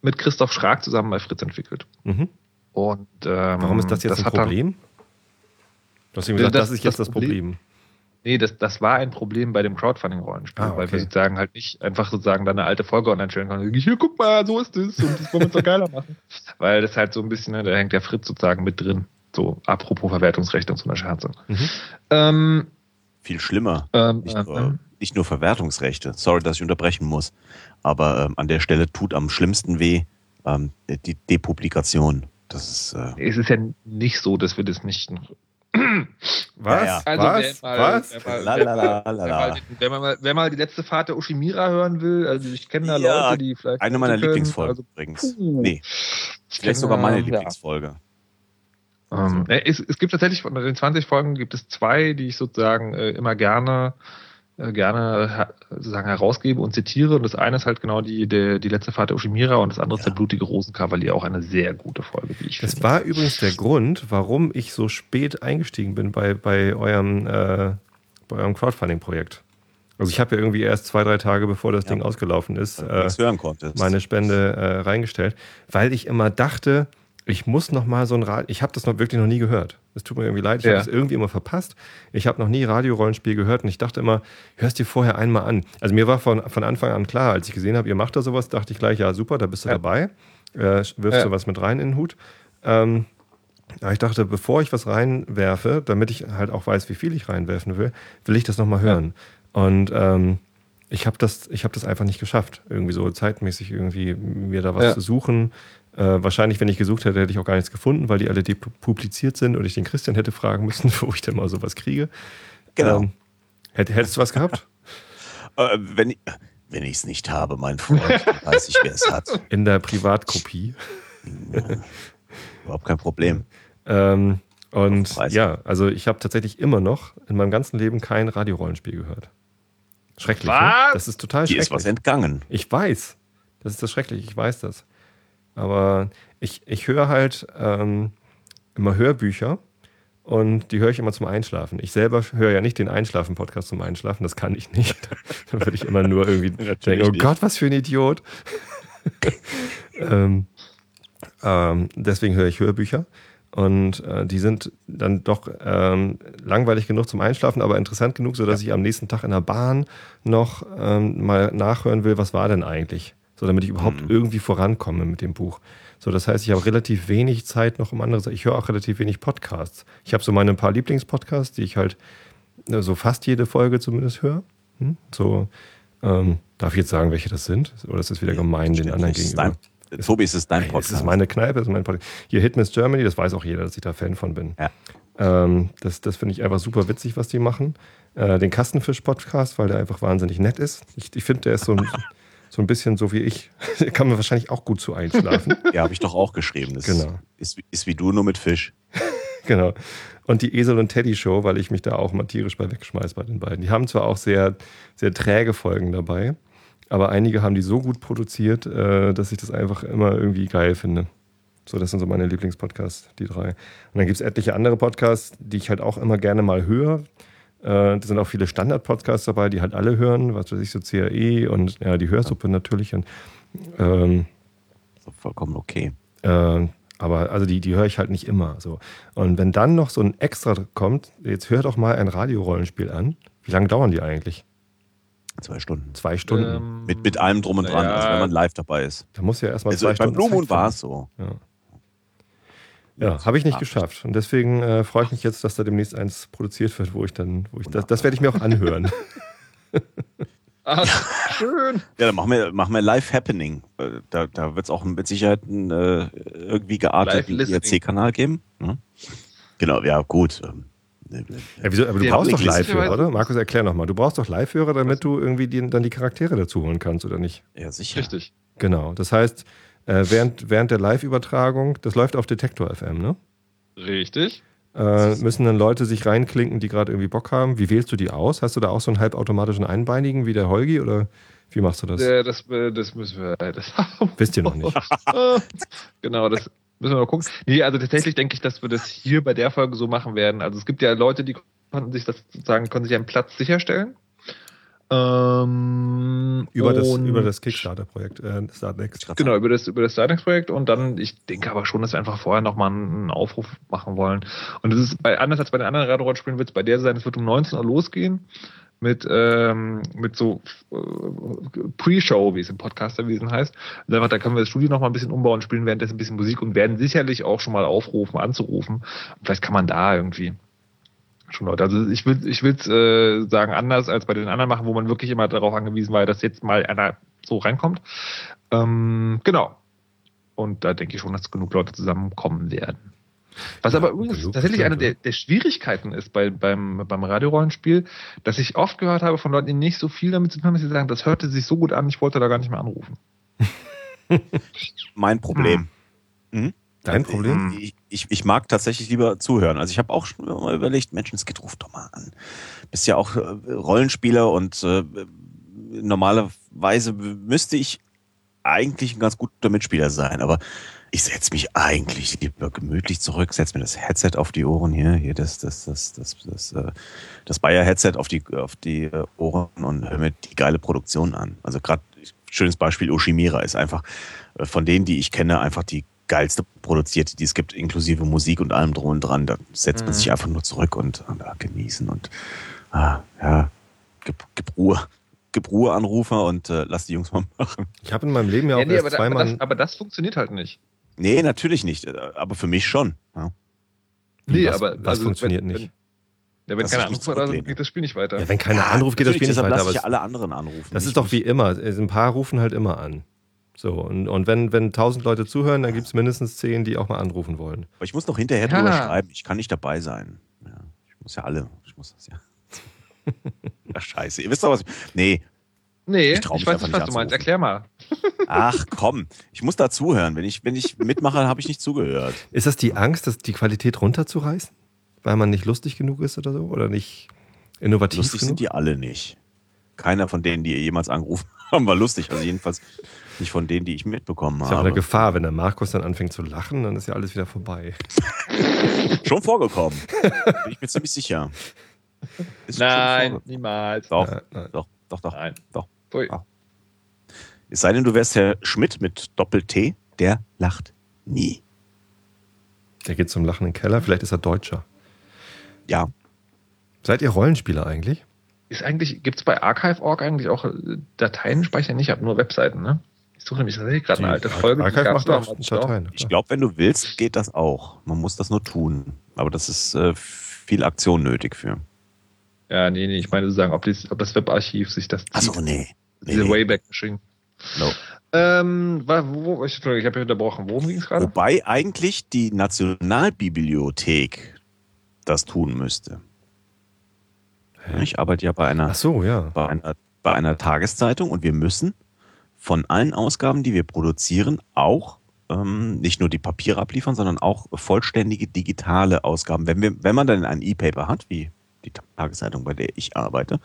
mit Christoph Schrag zusammen bei Fritz entwickelt. Mhm. Und ähm, warum ist das jetzt das ein Problem? Du hast ihm gesagt, das, das ist jetzt das Problem. Problem. Nee, das, das war ein Problem bei dem Crowdfunding-Rollenspiel, ah, okay. weil wir sozusagen halt nicht einfach sozusagen dann eine alte Folge online stellen können. Hier, guck mal, so ist es und das wollen wir doch geiler machen. Weil das halt so ein bisschen, ne, da hängt der Fritz sozusagen mit drin. So, apropos Verwertungsrechte und so eine Scherze. Mhm. Ähm, Viel schlimmer. Ähm, nicht, nur, ähm, nicht, nur, Verwertungsrechte. Sorry, dass ich unterbrechen muss. Aber ähm, an der Stelle tut am schlimmsten weh ähm, die Depublikation. Das ist, äh, es ist ja nicht so, dass wir das nicht was? Ja, ja. Also Was? Wer mal, Was? Wer mal, wer, mal, die letzte Fahrt der Ushimira hören will, also ich kenne da ja, Leute, die vielleicht. Eine meiner Lieblingsfolgen also, übrigens. Nee. Vielleicht sogar meine Lieblingsfolge. Ähm, es, es, gibt tatsächlich von den 20 Folgen gibt es zwei, die ich sozusagen äh, immer gerne äh, gerne sozusagen herausgebe und zitiere. Und das eine ist halt genau die, die, die letzte Fahrt der Ushimira und das andere ja. ist der blutige Rosenkavalier, auch eine sehr gute Folge, wie ich das finde. War übrigens der Grund, warum ich so spät eingestiegen bin bei, bei eurem, äh, bei eurem Crowdfunding-Projekt. Also ich habe ja irgendwie erst zwei, drei Tage bevor das ja. Ding ausgelaufen ist, äh, meine Spende äh, reingestellt, weil ich immer dachte, ich muss noch mal so ein Radio. Ich habe das noch wirklich noch nie gehört. Es tut mir irgendwie leid. Ich ja. habe das irgendwie immer verpasst. Ich habe noch nie Radiorollenspiel gehört und ich dachte immer, hörst dir vorher einmal an. Also mir war von, von Anfang an klar, als ich gesehen habe, ihr macht da sowas, dachte ich gleich, ja super, da bist du ja. dabei. Äh, wirfst ja. du was mit rein in den Hut. Ähm, aber ich dachte, bevor ich was reinwerfe, damit ich halt auch weiß, wie viel ich reinwerfen will, will ich das noch mal hören. Und ähm, ich habe das, hab das einfach nicht geschafft, irgendwie so zeitmäßig irgendwie mir da was zu suchen. Äh, wahrscheinlich, wenn ich gesucht hätte, hätte ich auch gar nichts gefunden, weil die alle depubliziert sind und ich den Christian hätte fragen müssen, wo ich denn mal sowas kriege. Genau. Ähm, hättest du was gehabt? äh, wenn ich wenn es nicht habe, mein Freund, weiß ich, wer es hat. In der Privatkopie. Ja, überhaupt kein Problem. Ähm, und ja, also ich habe tatsächlich immer noch in meinem ganzen Leben kein Radiorollenspiel gehört. Schrecklich. Ne? Was? Ne? Das ist total schrecklich. Hier ist was entgangen. Ich weiß. Das ist das Schreckliche. Ich weiß das. Aber ich, ich höre halt ähm, immer Hörbücher und die höre ich immer zum Einschlafen. Ich selber höre ja nicht den Einschlafen-Podcast zum Einschlafen, das kann ich nicht. da würde ich immer nur irgendwie denken, oh Gott, was für ein Idiot. ähm, ähm, deswegen höre ich Hörbücher. Und äh, die sind dann doch ähm, langweilig genug zum Einschlafen, aber interessant genug, sodass ja. ich am nächsten Tag in der Bahn noch ähm, mal nachhören will, was war denn eigentlich so damit ich überhaupt mhm. irgendwie vorankomme mit dem Buch. So, das heißt, ich habe relativ wenig Zeit noch um andere Sachen. Ich höre auch relativ wenig Podcasts. Ich habe so meine paar Lieblingspodcasts, die ich halt äh, so fast jede Folge zumindest höre. Hm? So, ähm, darf ich jetzt sagen, welche das sind? Oder ist das wieder gemein den anderen gegenüber? Dein, Tobi, ist es dein Podcast? Das ist meine Kneipe, das ist mein Podcast. Hier Hit Miss Germany, das weiß auch jeder, dass ich da Fan von bin. Ja. Ähm, das das finde ich einfach super witzig, was die machen. Äh, den Kastenfisch-Podcast, weil der einfach wahnsinnig nett ist. Ich, ich finde, der ist so ein so ein bisschen so wie ich. Kann man wahrscheinlich auch gut zu einschlafen. ja, habe ich doch auch geschrieben. Das genau. ist, ist wie du, nur mit Fisch. genau. Und die Esel und Teddy Show, weil ich mich da auch mal tierisch bei wegschmeiß bei den beiden. Die haben zwar auch sehr, sehr träge Folgen dabei, aber einige haben die so gut produziert, äh, dass ich das einfach immer irgendwie geil finde. So, das sind so meine Lieblingspodcasts, die drei. Und dann gibt es etliche andere Podcasts, die ich halt auch immer gerne mal höre. Äh, da sind auch viele Standard-Podcasts dabei, die halt alle hören, was weiß ich, so CAE und ja, die Hörsuppe natürlich. Und, ähm, so vollkommen okay. Äh, aber also die, die höre ich halt nicht immer. So. Und wenn dann noch so ein Extra kommt, jetzt hör doch mal ein Radiorollenspiel an. Wie lange dauern die eigentlich? Zwei Stunden. Zwei Stunden. Ähm, mit, mit allem drum und dran, ja. also wenn man live dabei ist. Da muss ja erstmal also zwei Stunden. Beim Blue Moon war es so. Ja. Ja, habe ich nicht geschafft. Und deswegen äh, freue ich mich jetzt, dass da demnächst eins produziert wird, wo ich dann, wo ich das, das werde ich mir auch anhören. Ach, schön. Ja, dann machen wir, machen wir Live Happening. Äh, da, da wird es auch mit Sicherheit einen äh, irgendwie gearteten IRC-Kanal geben. Ne? Genau, ja, gut. Ähm, ja, wieso, aber du brauchst doch Live-Hörer, oder? Markus, erklär nochmal. Du brauchst doch Live-Hörer, damit du irgendwie die, dann die Charaktere dazu holen kannst, oder nicht? Ja, sicher. Richtig. Genau. Das heißt, äh, während, während der Live-Übertragung, das läuft auf Detektor FM, ne? Richtig. Äh, müssen dann Leute sich reinklinken, die gerade irgendwie Bock haben. Wie wählst du die aus? Hast du da auch so einen halbautomatischen Einbeinigen wie der Holgi oder wie machst du das? Ja, das, äh, das müssen wir. Das Wisst ihr noch nicht. genau, das müssen wir mal gucken. Nee, also tatsächlich denke ich, dass wir das hier bei der Folge so machen werden. Also es gibt ja Leute, die konnten sich das sozusagen, konnten sich einen Platz sicherstellen. Ähm, Über das, über das Kickstarter-Projekt, äh, Startnext. Genau, über das, über das Startnext-Projekt und dann, ich denke aber schon, dass wir einfach vorher nochmal einen Aufruf machen wollen. Und das ist bei, anders als bei den anderen Radiorollenspielen wird es bei der sein, es wird um 19 Uhr losgehen mit, ähm, mit so äh, Pre-Show, wie es im Podcasterwesen heißt. Und einfach, da können wir das Studio noch mal ein bisschen umbauen, spielen währenddessen ein bisschen Musik und werden sicherlich auch schon mal aufrufen, anzurufen. Vielleicht kann man da irgendwie schon Leute. Also ich will ich will's äh, sagen anders als bei den anderen machen, wo man wirklich immer darauf angewiesen war, dass jetzt mal einer so reinkommt. Ähm, genau. Und da denke ich schon, dass genug Leute zusammenkommen werden. Was ja, aber übrigens tatsächlich eine der, der, Schwierigkeiten ist bei, beim, beim Radiorollenspiel, dass ich oft gehört habe von Leuten, die nicht so viel damit zu tun haben, dass sie sagen, das hörte sich so gut an, ich wollte da gar nicht mehr anrufen. mein Problem. Hm. Mhm. Dein Problem? Ich, ich, ich, mag tatsächlich lieber zuhören. Also ich habe auch schon mal überlegt, Menschen, es geht, ruf doch mal an. Bist ja auch äh, Rollenspieler und äh, normalerweise müsste ich eigentlich ein ganz guter Mitspieler sein, aber ich setze mich eigentlich lieber gemütlich zurück, setze mir das Headset auf die Ohren hier, hier das, das, das, das, das, das, äh, das Bayer-Headset auf die, auf die äh, Ohren und höre mir die geile Produktion an. Also gerade schönes Beispiel Oshimira ist einfach von denen, die ich kenne, einfach die geilste produzierte, die es gibt, inklusive Musik und allem drum und dran. Da setzt man mhm. sich einfach nur zurück und, und uh, genießen und ah, ja, gib, gib Ruhe. Gib Ruhe Anrufer und äh, lass die Jungs mal machen. Ich habe in meinem Leben ja auch ja, nee, erst aber, zweimal. Aber das, aber das funktioniert halt nicht. Nee, natürlich nicht. Aber für mich schon. Ja. Nee, was, aber was also, funktioniert wenn, nicht. Ja, wenn keiner anruft, dann geht das Spiel nicht weiter. Ja, wenn keiner ja, anruft, geht das Spiel nicht weiter. Aber ich alle anderen anrufen. Das ist doch wie immer. Ein paar rufen halt immer an. So, und, und wenn, wenn tausend Leute zuhören, dann gibt es mindestens zehn, die auch mal anrufen wollen. Aber ich muss noch hinterher ja. drüber schreiben, ich kann nicht dabei sein. Ja, ich muss ja alle, ich muss das ja. Ach, scheiße. Ihr wisst doch was. Nee. Nee, ich, ich weiß nicht, was du meinst. Erklär mal. Ach komm, ich muss da zuhören. Wenn ich, wenn ich mitmache, habe ich nicht zugehört. Ist das die Angst, dass die Qualität runterzureißen? Weil man nicht lustig genug ist oder so? Oder nicht innovativ lustig genug? sind die alle nicht. Keiner von denen, die ihr jemals angerufen haben, war lustig. Also jedenfalls nicht von denen, die ich mitbekommen habe. Das ist ja auch eine Gefahr, wenn der Markus dann anfängt zu lachen, dann ist ja alles wieder vorbei. schon vorgekommen. Bin ich mir ziemlich sicher. Ist nein, niemals. Doch, nein, nein. doch, doch, doch. Nein. doch. Ah. Es sei denn, du wärst Herr Schmidt mit Doppel-T, der lacht nie. Der geht zum Lachen in den Keller, vielleicht ist er Deutscher. Ja. Seid ihr Rollenspieler eigentlich? Ist eigentlich, gibt es bei Archive.org eigentlich auch äh, Dateien speichern? Ich habe nur Webseiten, ne? Ich suche nämlich tatsächlich gerade eine alte Folge. Archive macht auch Dateien. Ich glaube, wenn du willst, geht das auch. Man muss das nur tun. Aber das ist äh, viel Aktion nötig für. Ja, nee, nee, ich meine zu sagen, ob, dies, ob das Webarchiv sich das zieht. Achso, nee. nee Diese nee. Wayback-Machine. No. Ähm, wo, wo, ich, ich habe ja unterbrochen. Worum ging es gerade? Wobei eigentlich die Nationalbibliothek das tun müsste. Hä? Ich arbeite ja bei einer, so, ja. bei einer, bei einer Tageszeitung und wir müssen von allen Ausgaben, die wir produzieren, auch ähm, nicht nur die Papiere abliefern, sondern auch vollständige digitale Ausgaben. Wenn, wir, wenn man dann ein E-Paper hat, wie die Tageszeitung, bei der ich arbeite,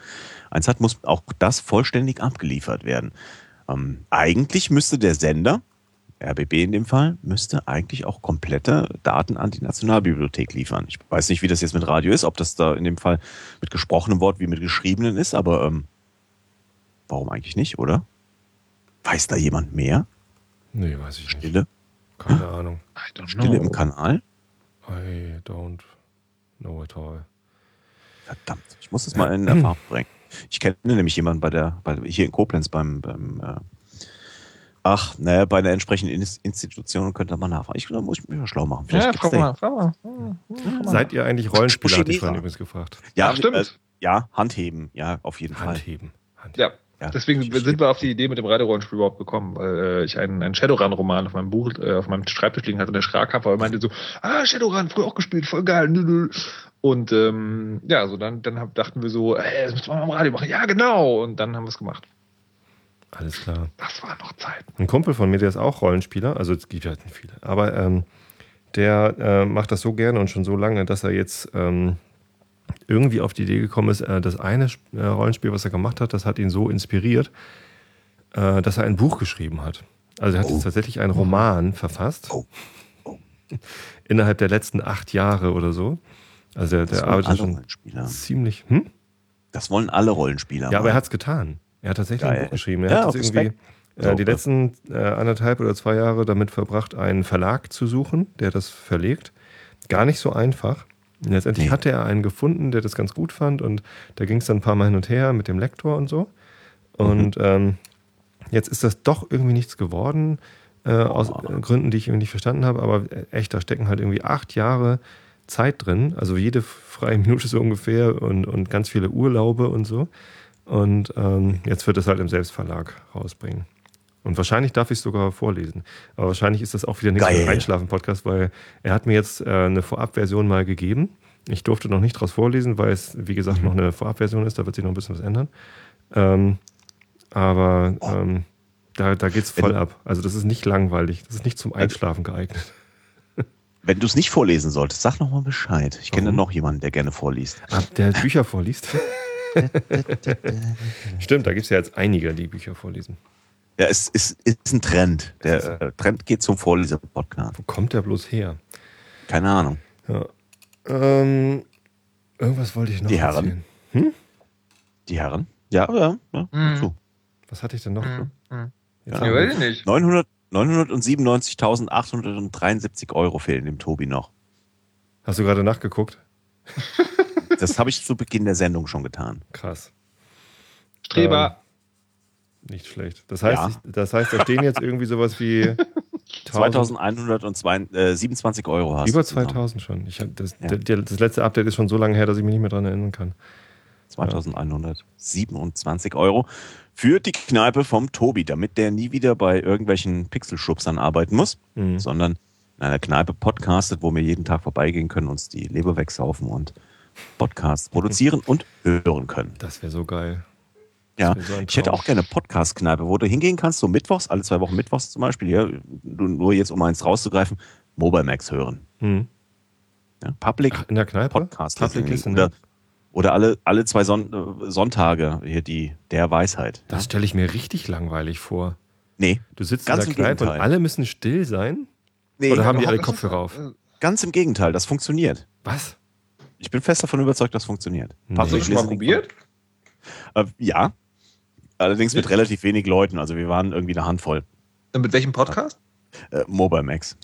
eins hat, muss auch das vollständig abgeliefert werden. Ähm, eigentlich müsste der Sender, RBB in dem Fall, müsste eigentlich auch komplette Daten an die Nationalbibliothek liefern. Ich weiß nicht, wie das jetzt mit Radio ist, ob das da in dem Fall mit gesprochenem Wort wie mit geschriebenen ist, aber ähm, warum eigentlich nicht, oder? Weiß da jemand mehr? Nee, weiß ich Stille? nicht. Keine Ahnung. Stille im Kanal? I don't know at all. Verdammt, ich muss das mal in Erfahrung bringen. Ich kenne nämlich jemanden bei der, bei, hier in Koblenz beim, beim äh, ach, naja, bei der entsprechenden Institution und könnte mal nachfragen. Ich glaube, muss ich mich mal schlau machen. Vielleicht ja, frag mal, frag mal. Seid ihr eigentlich Rollenspieler, hatte ich vorhin übrigens gefragt. Ja, Ach, stimmt. Äh, ja, Handheben, ja, auf jeden Handheben. Fall. Handheben. Ja. Ja, Deswegen sind wir auf die Idee mit dem Radiorollenspiel überhaupt gekommen, weil äh, ich einen, einen Shadowrun-Roman auf meinem Buch, äh, auf meinem Schreibtisch liegen hatte und der Schrak weil er meinte so, ah, Shadowrun, früher auch gespielt, voll geil. Und ähm, ja, so dann, dann dachten wir so, ey, das müssen wir mal im Radio machen. Ja, genau. Und dann haben wir es gemacht. Alles klar. Das war noch Zeit. Ein Kumpel von mir, der ist auch Rollenspieler, also es gibt halt nicht viele, aber ähm, der äh, macht das so gerne und schon so lange, dass er jetzt ähm, irgendwie auf die Idee gekommen ist, äh, das eine äh, Rollenspiel, was er gemacht hat, das hat ihn so inspiriert, äh, dass er ein Buch geschrieben hat. Also er hat oh. jetzt tatsächlich einen Roman verfasst. Oh. Oh. Innerhalb der letzten acht Jahre oder so. Also der, der arbeitet schon ziemlich. Hm? Das wollen alle Rollenspieler. Ja, aber er hat es getan. Er hat tatsächlich Geil. ein Buch geschrieben. Er ja, hat irgendwie äh, die letzten äh, anderthalb oder zwei Jahre damit verbracht, einen Verlag zu suchen, der das verlegt. Gar nicht so einfach. Und letztendlich nee. hatte er einen gefunden, der das ganz gut fand und da ging es dann ein paar Mal hin und her mit dem Lektor und so. Und mhm. ähm, jetzt ist das doch irgendwie nichts geworden, äh, aus oh. Gründen, die ich irgendwie nicht verstanden habe. Aber echt, da stecken halt irgendwie acht Jahre Zeit drin. Also jede freie Minute so ungefähr und, und ganz viele Urlaube und so. Und ähm, jetzt wird es halt im Selbstverlag rausbringen. Und wahrscheinlich darf ich es sogar vorlesen. Aber wahrscheinlich ist das auch wieder nichts für Einschlafen-Podcast, weil er hat mir jetzt äh, eine Vorabversion mal gegeben. Ich durfte noch nicht daraus vorlesen, weil es, wie gesagt, mhm. noch eine Vorabversion ist. Da wird sich noch ein bisschen was ändern. Ähm, aber ähm, da, da geht es voll ab. Also das ist nicht langweilig. Das ist nicht zum Einschlafen geeignet. Wenn du es nicht vorlesen solltest, sag noch mal Bescheid. Ich kenne noch jemanden, der gerne vorliest. Ah, der Bücher vorliest? Stimmt, da gibt es ja jetzt einige, die Bücher vorlesen. Ja, es ist, ist ein Trend. Der äh, Trend geht zum Vorleser-Podcast. Wo kommt der bloß her? Keine Ahnung. Ja. Ähm, irgendwas wollte ich noch Die Herren. Hm? Die Herren? Ja, ja. ja. Mhm. So. Was hatte ich denn noch? Mhm. Mhm. Ja, ja, weiß ich nicht. 997.873 Euro fehlen dem Tobi noch. Hast du gerade nachgeguckt? das habe ich zu Beginn der Sendung schon getan. Krass. Streber. Ähm, nicht schlecht. Das heißt, ja. ich, das heißt, da stehen jetzt irgendwie sowas wie 2127 äh, Euro hast Über 2000 schon. Ich das, ja. der, das letzte Update ist schon so lange her, dass ich mich nicht mehr daran erinnern kann. 2127 Euro für die Kneipe vom Tobi, damit der nie wieder bei irgendwelchen Pixelschubsern arbeiten muss, mhm. sondern in einer Kneipe podcastet, wo wir jeden Tag vorbeigehen können, uns die Leber wegsaufen und Podcasts produzieren und hören können. Das wäre so geil. Ja, so ich hätte auch gerne Podcast-Kneipe, wo du hingehen kannst, so mittwochs, alle zwei Wochen mittwochs zum Beispiel, ja, nur jetzt um eins rauszugreifen, Mobile Max hören. Mhm. Ja, Public Ach, in der Kneipe? Podcast. Public Listening. Oder, oder alle, alle zwei Son äh, Sonntage hier die der Weisheit. Das ja? stelle ich mir richtig langweilig vor. Nee. Du sitzt ganz in der Kneipe und alle müssen still sein? Nee, oder haben die alle Kopfhörer auf? Ganz im Gegenteil, das funktioniert. Was? Ich bin fest davon überzeugt, das funktioniert. Nee. Hast du schon mal probiert? Äh, ja, Allerdings mit relativ wenig Leuten. Also wir waren irgendwie eine Handvoll. Und mit welchem Podcast? Äh, Mobile Max.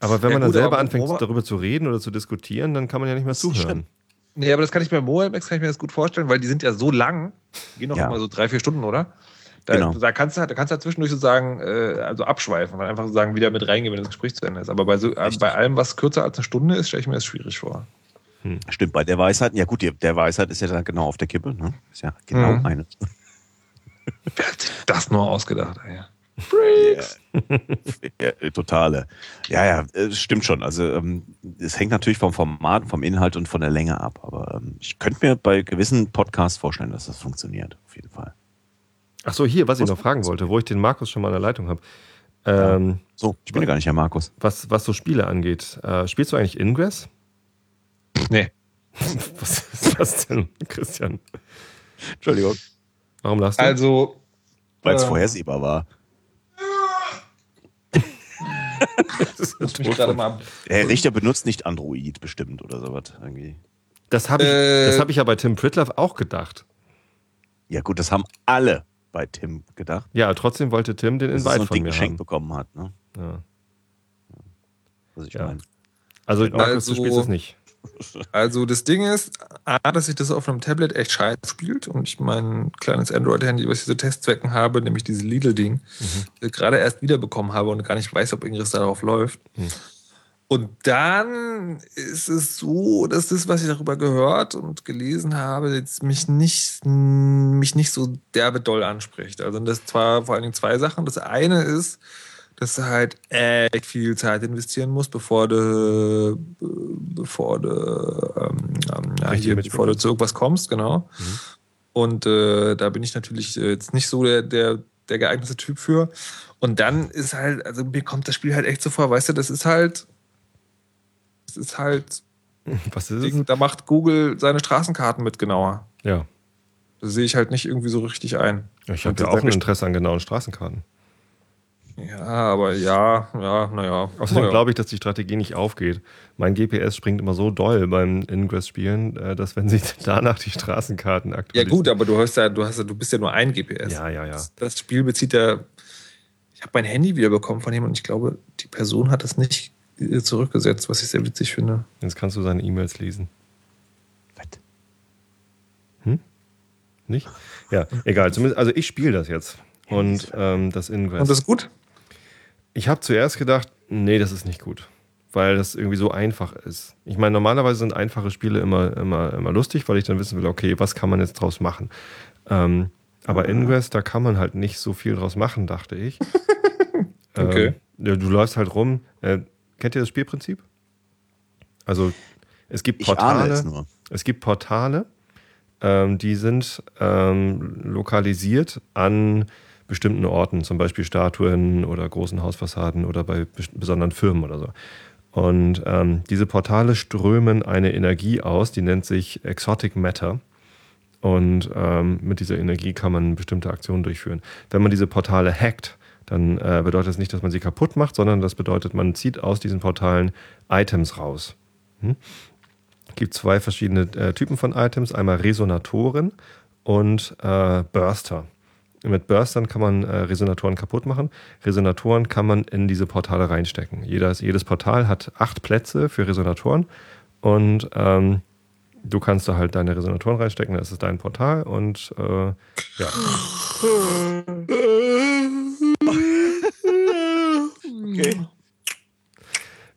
Aber wenn ja, man dann selber anfängt, Mobile darüber zu reden oder zu diskutieren, dann kann man ja nicht mehr zuhören. Nee, aber das kann ich bei Mobile Max kann ich mir das gut vorstellen, weil die sind ja so lang, die gehen noch ja. immer so drei, vier Stunden, oder? Da, genau. da kannst du halt, da kannst du halt zwischendurch sozusagen äh, also abschweifen und einfach sozusagen wieder mit reingehen, wenn das Gespräch zu Ende ist. Aber bei, so, äh, bei allem, was kürzer als eine Stunde ist, stelle ich mir das schwierig vor. Hm. Stimmt, bei der Weisheit, ja gut, der Weisheit ist ja dann genau auf der Kippe, ne? Ist ja genau mhm. eine. Wer hat sich das nur ausgedacht, ey? Freaks. Ja, ja, totale. Ja, ja, es stimmt schon. Also ähm, es hängt natürlich vom Format, vom Inhalt und von der Länge ab. Aber ähm, ich könnte mir bei gewissen Podcasts vorstellen, dass das funktioniert. Auf jeden Fall. Ach so, hier, was ich noch fragen wollte, wo ich den Markus schon mal in der Leitung habe. Ähm, so, ich bin ja gar nicht Herr Markus. Was, was so Spiele angeht, äh, spielst du eigentlich Ingress? Nee. was ist das denn, Christian? Entschuldigung. Warum lachst du? Also. Weil es äh, vorhersehbar war. Herr Richter benutzt nicht Android bestimmt oder sowas irgendwie. Das habe ich, äh, hab ich ja bei Tim Pritloff auch gedacht. Ja, gut, das haben alle bei Tim gedacht. Ja, trotzdem wollte Tim den Invite so von mir geschenkt bekommen hat. Ne? Ja. Was ich ja. meine. Also, Markus, also, du spielst es nicht. Also das Ding ist, A, dass sich das auf einem Tablet echt scheiße spielt und ich mein kleines Android-Handy, was ich so Testzwecken habe, nämlich dieses Lidl-Ding, mhm. gerade erst wiederbekommen habe und gar nicht weiß, ob irgendwas darauf läuft. Mhm. Und dann ist es so, dass das, was ich darüber gehört und gelesen habe, jetzt mich nicht, mich nicht so derbe doll anspricht. Also das zwar vor allen Dingen zwei Sachen. Das eine ist, dass du halt echt viel Zeit investieren musst, bevor du, bevor du, ähm, ja, hier, bevor du zu irgendwas kommst, genau. Mhm. Und äh, da bin ich natürlich jetzt nicht so der, der, der geeignete Typ für. Und dann ist halt, also mir kommt das Spiel halt echt so vor, weißt du, das ist halt, das ist halt, was ist Ding, es? Da macht Google seine Straßenkarten mit genauer. Ja. Das sehe ich halt nicht irgendwie so richtig ein. Ich habe ja auch ein Interesse an genauen Straßenkarten. Ja, aber ja, ja, naja. Außerdem glaube ich, dass die Strategie nicht aufgeht. Mein GPS springt immer so doll beim Ingress-Spielen, äh, dass wenn sich danach die Straßenkarten aktualisieren. Ja gut, aber du hast ja, du hast ja, du bist ja nur ein GPS. Ja, ja, ja. Das, das Spiel bezieht ja. Ich habe mein Handy wiederbekommen von ihm und ich glaube, die Person hat es nicht äh, zurückgesetzt, was ich sehr witzig finde. Jetzt kannst du seine E-Mails lesen. Was? Hm? Nicht? Ja, egal. Zumindest, also ich spiele das jetzt. Und ähm, das Ingress. Und das ist gut? Ich habe zuerst gedacht, nee, das ist nicht gut. Weil das irgendwie so einfach ist. Ich meine, normalerweise sind einfache Spiele immer, immer, immer lustig, weil ich dann wissen will, okay, was kann man jetzt draus machen? Ähm, aber Ingress, da kann man halt nicht so viel draus machen, dachte ich. okay. Ähm, du läufst halt rum. Äh, kennt ihr das Spielprinzip? Also es gibt Portale. Es, es, gibt Portale, ähm, die sind ähm, lokalisiert an bestimmten Orten, zum Beispiel Statuen oder großen Hausfassaden oder bei besonderen Firmen oder so. Und ähm, diese Portale strömen eine Energie aus, die nennt sich Exotic Matter. Und ähm, mit dieser Energie kann man bestimmte Aktionen durchführen. Wenn man diese Portale hackt, dann äh, bedeutet das nicht, dass man sie kaputt macht, sondern das bedeutet, man zieht aus diesen Portalen Items raus. Hm? Es gibt zwei verschiedene äh, Typen von Items, einmal Resonatoren und äh, Burster. Mit Burstern kann man äh, Resonatoren kaputt machen. Resonatoren kann man in diese Portale reinstecken. Jedes, jedes Portal hat acht Plätze für Resonatoren und ähm, du kannst da halt deine Resonatoren reinstecken. Das ist dein Portal und äh, ja. Okay.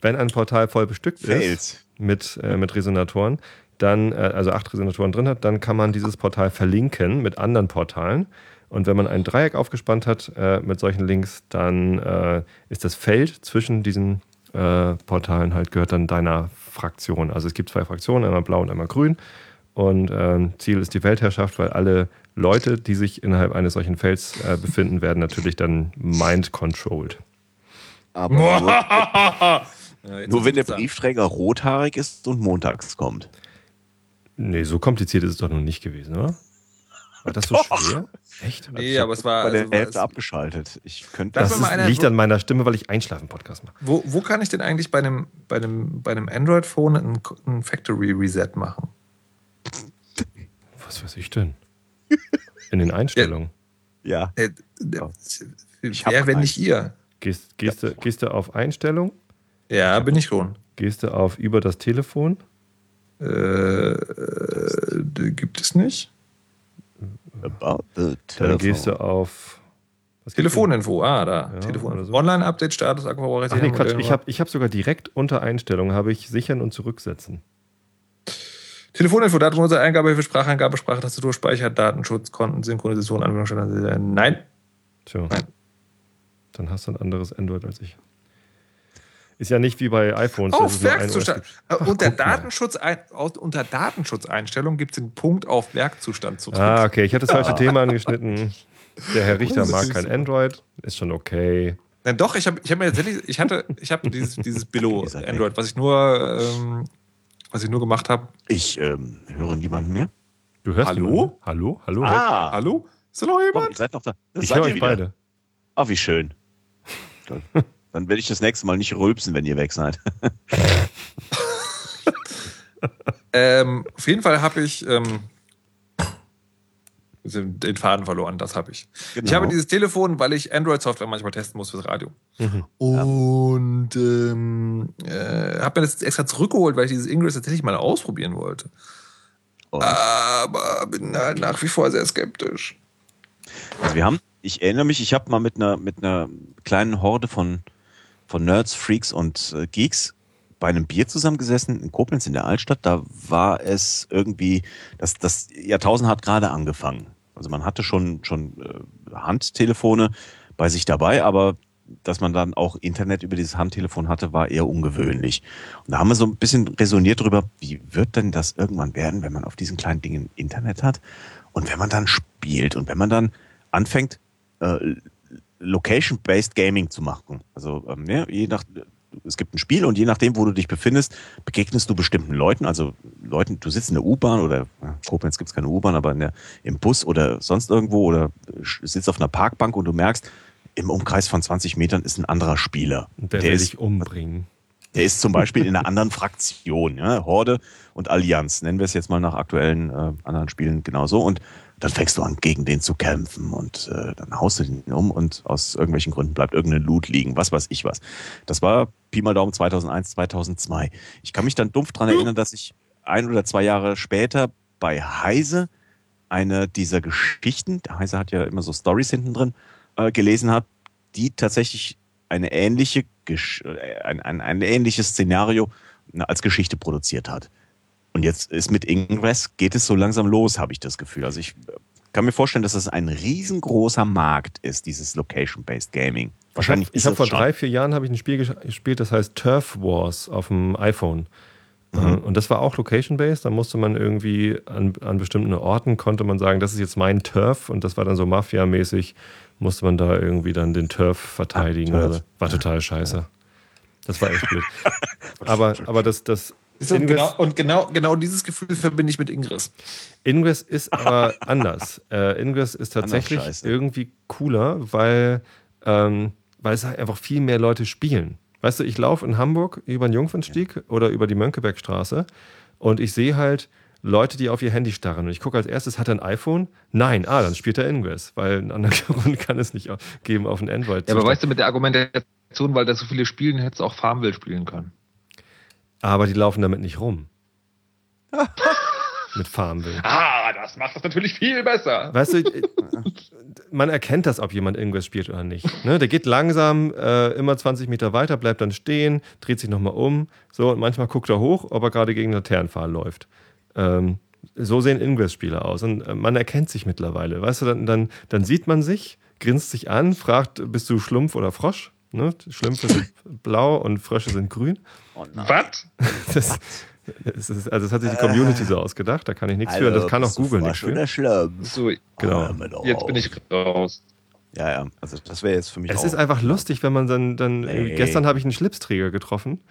Wenn ein Portal voll bestückt ist mit, äh, mit Resonatoren, dann, äh, also acht Resonatoren drin hat, dann kann man dieses Portal verlinken mit anderen Portalen. Und wenn man ein Dreieck aufgespannt hat äh, mit solchen Links, dann äh, ist das Feld zwischen diesen äh, Portalen halt gehört dann deiner Fraktion. Also es gibt zwei Fraktionen, einmal blau und einmal grün. Und ähm, Ziel ist die Weltherrschaft, weil alle Leute, die sich innerhalb eines solchen Felds äh, befinden, werden natürlich dann mind-controlled. Aber nur, ja, nur wenn der Briefträger rothaarig ist und montags kommt. Nee, so kompliziert ist es doch noch nicht gewesen, oder? War das so Doch. schwer? Echt? Nee, aber es war. Bei also der Hälfte abgeschaltet. Ich könnte. Das, das ist, liegt an meiner Stimme, weil ich Einschlafen-Podcast mache. Wo, wo kann ich denn eigentlich bei einem, bei einem, bei einem Android-Phone ein, ein Factory Reset machen? Was weiß ich denn? In den Einstellungen. Ja. ja. Äh, wer, wenn nicht ihr? Gehst, gehst, ja. du, gehst du auf Einstellung? Ja, bin ich schon. Gehst du auf über das Telefon? Äh, äh gibt es nicht. About the telephone. Dann gehst du auf. Telefoninfo, ah, da. Ja, Telefon. So. Online-Update, Status, Akkuverarbeitung. Ach nee, Quatsch, ich habe ich hab sogar direkt unter Einstellungen, habe ich sichern und zurücksetzen. Telefoninfo, Datenmodus, Eingabe für Spracheingabe, Sprachtastatur, Speicher, Datenschutz, Konten, Synchronisation, Anwendungsstandard. Nein. Tja. Nein. Dann hast du ein anderes Android als ich. Ist ja nicht wie bei iPhones. Auf Werkzustand. Ach, unter, Datenschutz unter Datenschutzeinstellungen gibt es den Punkt auf Werkzustand zu Ah, okay. Ich hatte das falsche Thema angeschnitten. Der Herr Richter mag kein Android. Ist schon okay. Nein, doch, ich habe ich hab mir tatsächlich, ich hatte, ich habe dieses, dieses Billo Android, was ich nur, ähm, was ich nur gemacht habe. Ich ähm, höre niemanden mehr. Du hörst Hallo? Niemanden? Hallo? Hallo? Ah. Hallo? Ist da noch jemand? Oh, ihr seid noch da. Das ich höre euch beide. Ah, wie schön. Dann werde ich das nächste Mal nicht rülpsen, wenn ihr weg seid. ähm, auf jeden Fall habe ich ähm, den Faden verloren, das habe ich. Genau. Ich habe dieses Telefon, weil ich Android-Software manchmal testen muss fürs Radio. Mhm. Und ähm, äh, habe mir das extra zurückgeholt, weil ich dieses Ingress tatsächlich mal ausprobieren wollte. Und? Aber bin halt nach wie vor sehr skeptisch. Also wir haben, ich erinnere mich, ich habe mal mit einer, mit einer kleinen Horde von von Nerds, Freaks und äh, Geeks bei einem Bier zusammengesessen in Koblenz in der Altstadt. Da war es irgendwie, das, das Jahrtausend hat gerade angefangen. Also man hatte schon, schon äh, Handtelefone bei sich dabei, aber dass man dann auch Internet über dieses Handtelefon hatte, war eher ungewöhnlich. Und da haben wir so ein bisschen resoniert darüber, wie wird denn das irgendwann werden, wenn man auf diesen kleinen Dingen Internet hat und wenn man dann spielt und wenn man dann anfängt, äh, Location-Based Gaming zu machen. Also ähm, ja, je nach es gibt ein Spiel und je nachdem, wo du dich befindest, begegnest du bestimmten Leuten. Also Leuten, du sitzt in der U-Bahn oder ja, Koblenz gibt es keine U-Bahn, aber in der, im Bus oder sonst irgendwo oder sitzt auf einer Parkbank und du merkst, im Umkreis von 20 Metern ist ein anderer Spieler. Der, der will ist, dich umbringen. Der ist zum Beispiel in einer anderen Fraktion, ja, Horde und Allianz, nennen wir es jetzt mal nach aktuellen äh, anderen Spielen genauso. Und dann fängst du an, gegen den zu kämpfen und äh, dann haust du den um und aus irgendwelchen Gründen bleibt irgendein Loot liegen, was weiß ich was. Das war Pi mal Daumen 2001, 2002. Ich kann mich dann dumpf daran erinnern, dass ich ein oder zwei Jahre später bei Heise eine dieser Geschichten, der Heise hat ja immer so Stories hinten drin, äh, gelesen habe, die tatsächlich eine ähnliche, äh, ein, ein, ein ähnliches Szenario als Geschichte produziert hat. Und jetzt ist mit Ingress, geht es so langsam los, habe ich das Gefühl. Also ich äh, kann mir vorstellen, dass das ein riesengroßer Markt ist, dieses Location-Based Gaming. Wahrscheinlich ich habe hab vor drei, vier Jahren habe ich ein Spiel gespielt, das heißt Turf Wars auf dem iPhone. Mhm. Äh, und das war auch Location-based. Da musste man irgendwie an, an bestimmten Orten, konnte man sagen, das ist jetzt mein Turf. Und das war dann so Mafia-mäßig, musste man da irgendwie dann den Turf verteidigen. Ach, Turf. War total scheiße. Das war echt blöd. aber, aber das, das und, genau, und genau, genau dieses Gefühl verbinde ich mit Ingress. Ingress ist aber anders. Äh, Ingress ist tatsächlich irgendwie cooler, weil, ähm, weil es halt einfach viel mehr Leute spielen. Weißt du, ich laufe in Hamburg über den Jungfernstieg ja. oder über die Mönckebergstraße und ich sehe halt Leute, die auf ihr Handy starren. Und ich gucke als erstes, hat er ein iPhone? Nein, ah, dann spielt er Ingress, weil einen anderen Grund kann es nicht geben auf ein Android. Ja, aber weißt du, mit der Argumentation, weil da so viele spielen, hättest du auch Farmville spielen können. Aber die laufen damit nicht rum. mit Farmville. Ah, das macht das natürlich viel besser. Weißt du, man erkennt das, ob jemand irgendwas spielt oder nicht. Ne? Der geht langsam äh, immer 20 Meter weiter, bleibt dann stehen, dreht sich nochmal um. So, und manchmal guckt er hoch, ob er gerade gegen einen Laternenpfahl läuft. Ähm, so sehen Ingress-Spieler aus. Und äh, man erkennt sich mittlerweile. Weißt du, dann, dann, dann sieht man sich, grinst sich an, fragt, bist du Schlumpf oder Frosch? Ne? Schlümpfe sind blau und Frösche sind grün. Oh Was? Das, das ist, also das hat sich die Community so ausgedacht, da kann ich nichts also, für. Das kann auch Google nicht für. Schlimm. So, genau. Jetzt bin ich raus. Ja, ja, also das wäre jetzt für mich. Es ist einfach lustig, wenn man dann, dann nee. gestern habe ich einen Schlipsträger getroffen.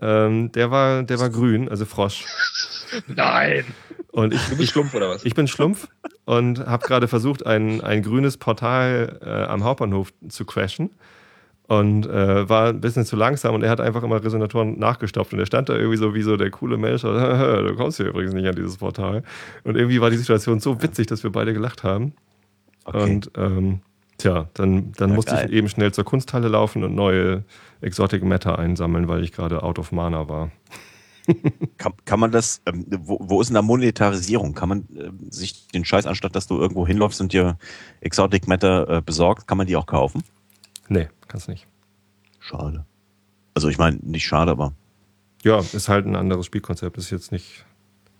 Ähm, der war, der war grün, also Frosch. Nein. Und ich, du bist Schlumpf oder was? Ich bin Schlumpf und habe gerade versucht, ein, ein grünes Portal äh, am Hauptbahnhof zu crashen und äh, war ein bisschen zu langsam und er hat einfach immer Resonatoren nachgestopft und er stand da irgendwie so wie so der coole Mensch, du kommst hier übrigens nicht an dieses Portal. Und irgendwie war die Situation so witzig, dass wir beide gelacht haben. Okay. Und ähm, tja, dann, dann ja, musste geil. ich eben schnell zur Kunsthalle laufen und neue Exotic Matter einsammeln, weil ich gerade out of Mana war. kann, kann man das, ähm, wo, wo ist denn da Monetarisierung? Kann man äh, sich den Scheiß, anstatt dass du irgendwo hinläufst und dir Exotic Matter äh, besorgst, kann man die auch kaufen? Nee, kannst nicht. Schade. Also ich meine, nicht schade, aber. Ja, ist halt ein anderes Spielkonzept. Ist jetzt nicht,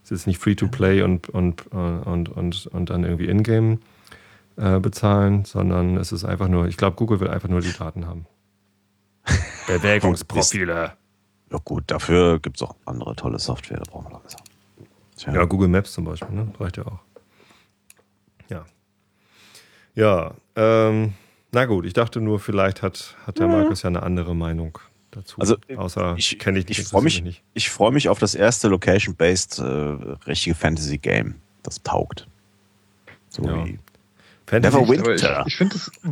ist jetzt nicht free to play und, und, äh, und, und, und dann irgendwie in-game äh, bezahlen, sondern es ist einfach nur, ich glaube, Google will einfach nur die Daten haben. Bewegungsprofile. Ja gut, dafür gibt es auch andere tolle Software, da brauchen wir langsam. Tja. Ja, Google Maps zum Beispiel, ne? Reicht ja auch. Ja. Ja, ähm, na gut, ich dachte nur, vielleicht hat, hat der Markus ja eine andere Meinung dazu. Also, Außer ich kenne ich nicht. Ich freue mich, nicht. Ich freu mich auf das erste Location-based äh, richtige Fantasy-Game. Das taugt. So ja. wie Fantasy Neverwinter. Ich, ich finde das.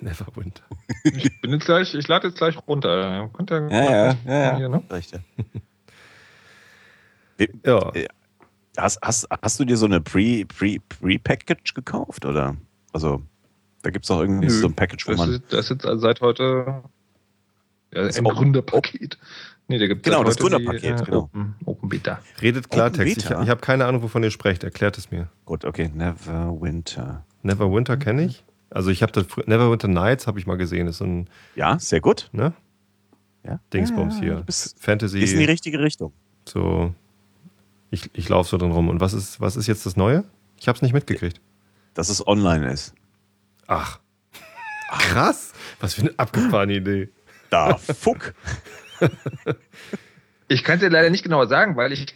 Neverwinter. Ich bin jetzt gleich, ich lade jetzt gleich runter. Könnt ihr ja, ja, ja, hier, ne? Ja. Äh, hast, hast, hast du dir so eine Pre-Package Pre, Pre gekauft? Oder? Also, da gibt es auch irgendwie Nö, so ein Package, wo man. Das ist jetzt seit heute ja, ein Gründerpaket. Nee, da gibt Genau, das Gründerpaket, die, äh, genau. Open, Open Beta. Redet Klartext. Ich, ich habe keine Ahnung, wovon ihr sprecht. Erklärt es mir. Gut, okay. Neverwinter. Neverwinter kenne ich. Also ich habe das Neverwinter Nights habe ich mal gesehen. Das ist ein Ja, sehr gut. Ne? Ja. Dingsbums ja, hier. Fantasy. Ist in die richtige Richtung. So ich, ich laufe so drin rum. Und was ist, was ist jetzt das Neue? Ich habe es nicht mitgekriegt. Dass es online ist. Ach. Krass. Was für eine abgefahrene Idee. Da, fuck. ich kann es dir leider nicht genauer sagen, weil ich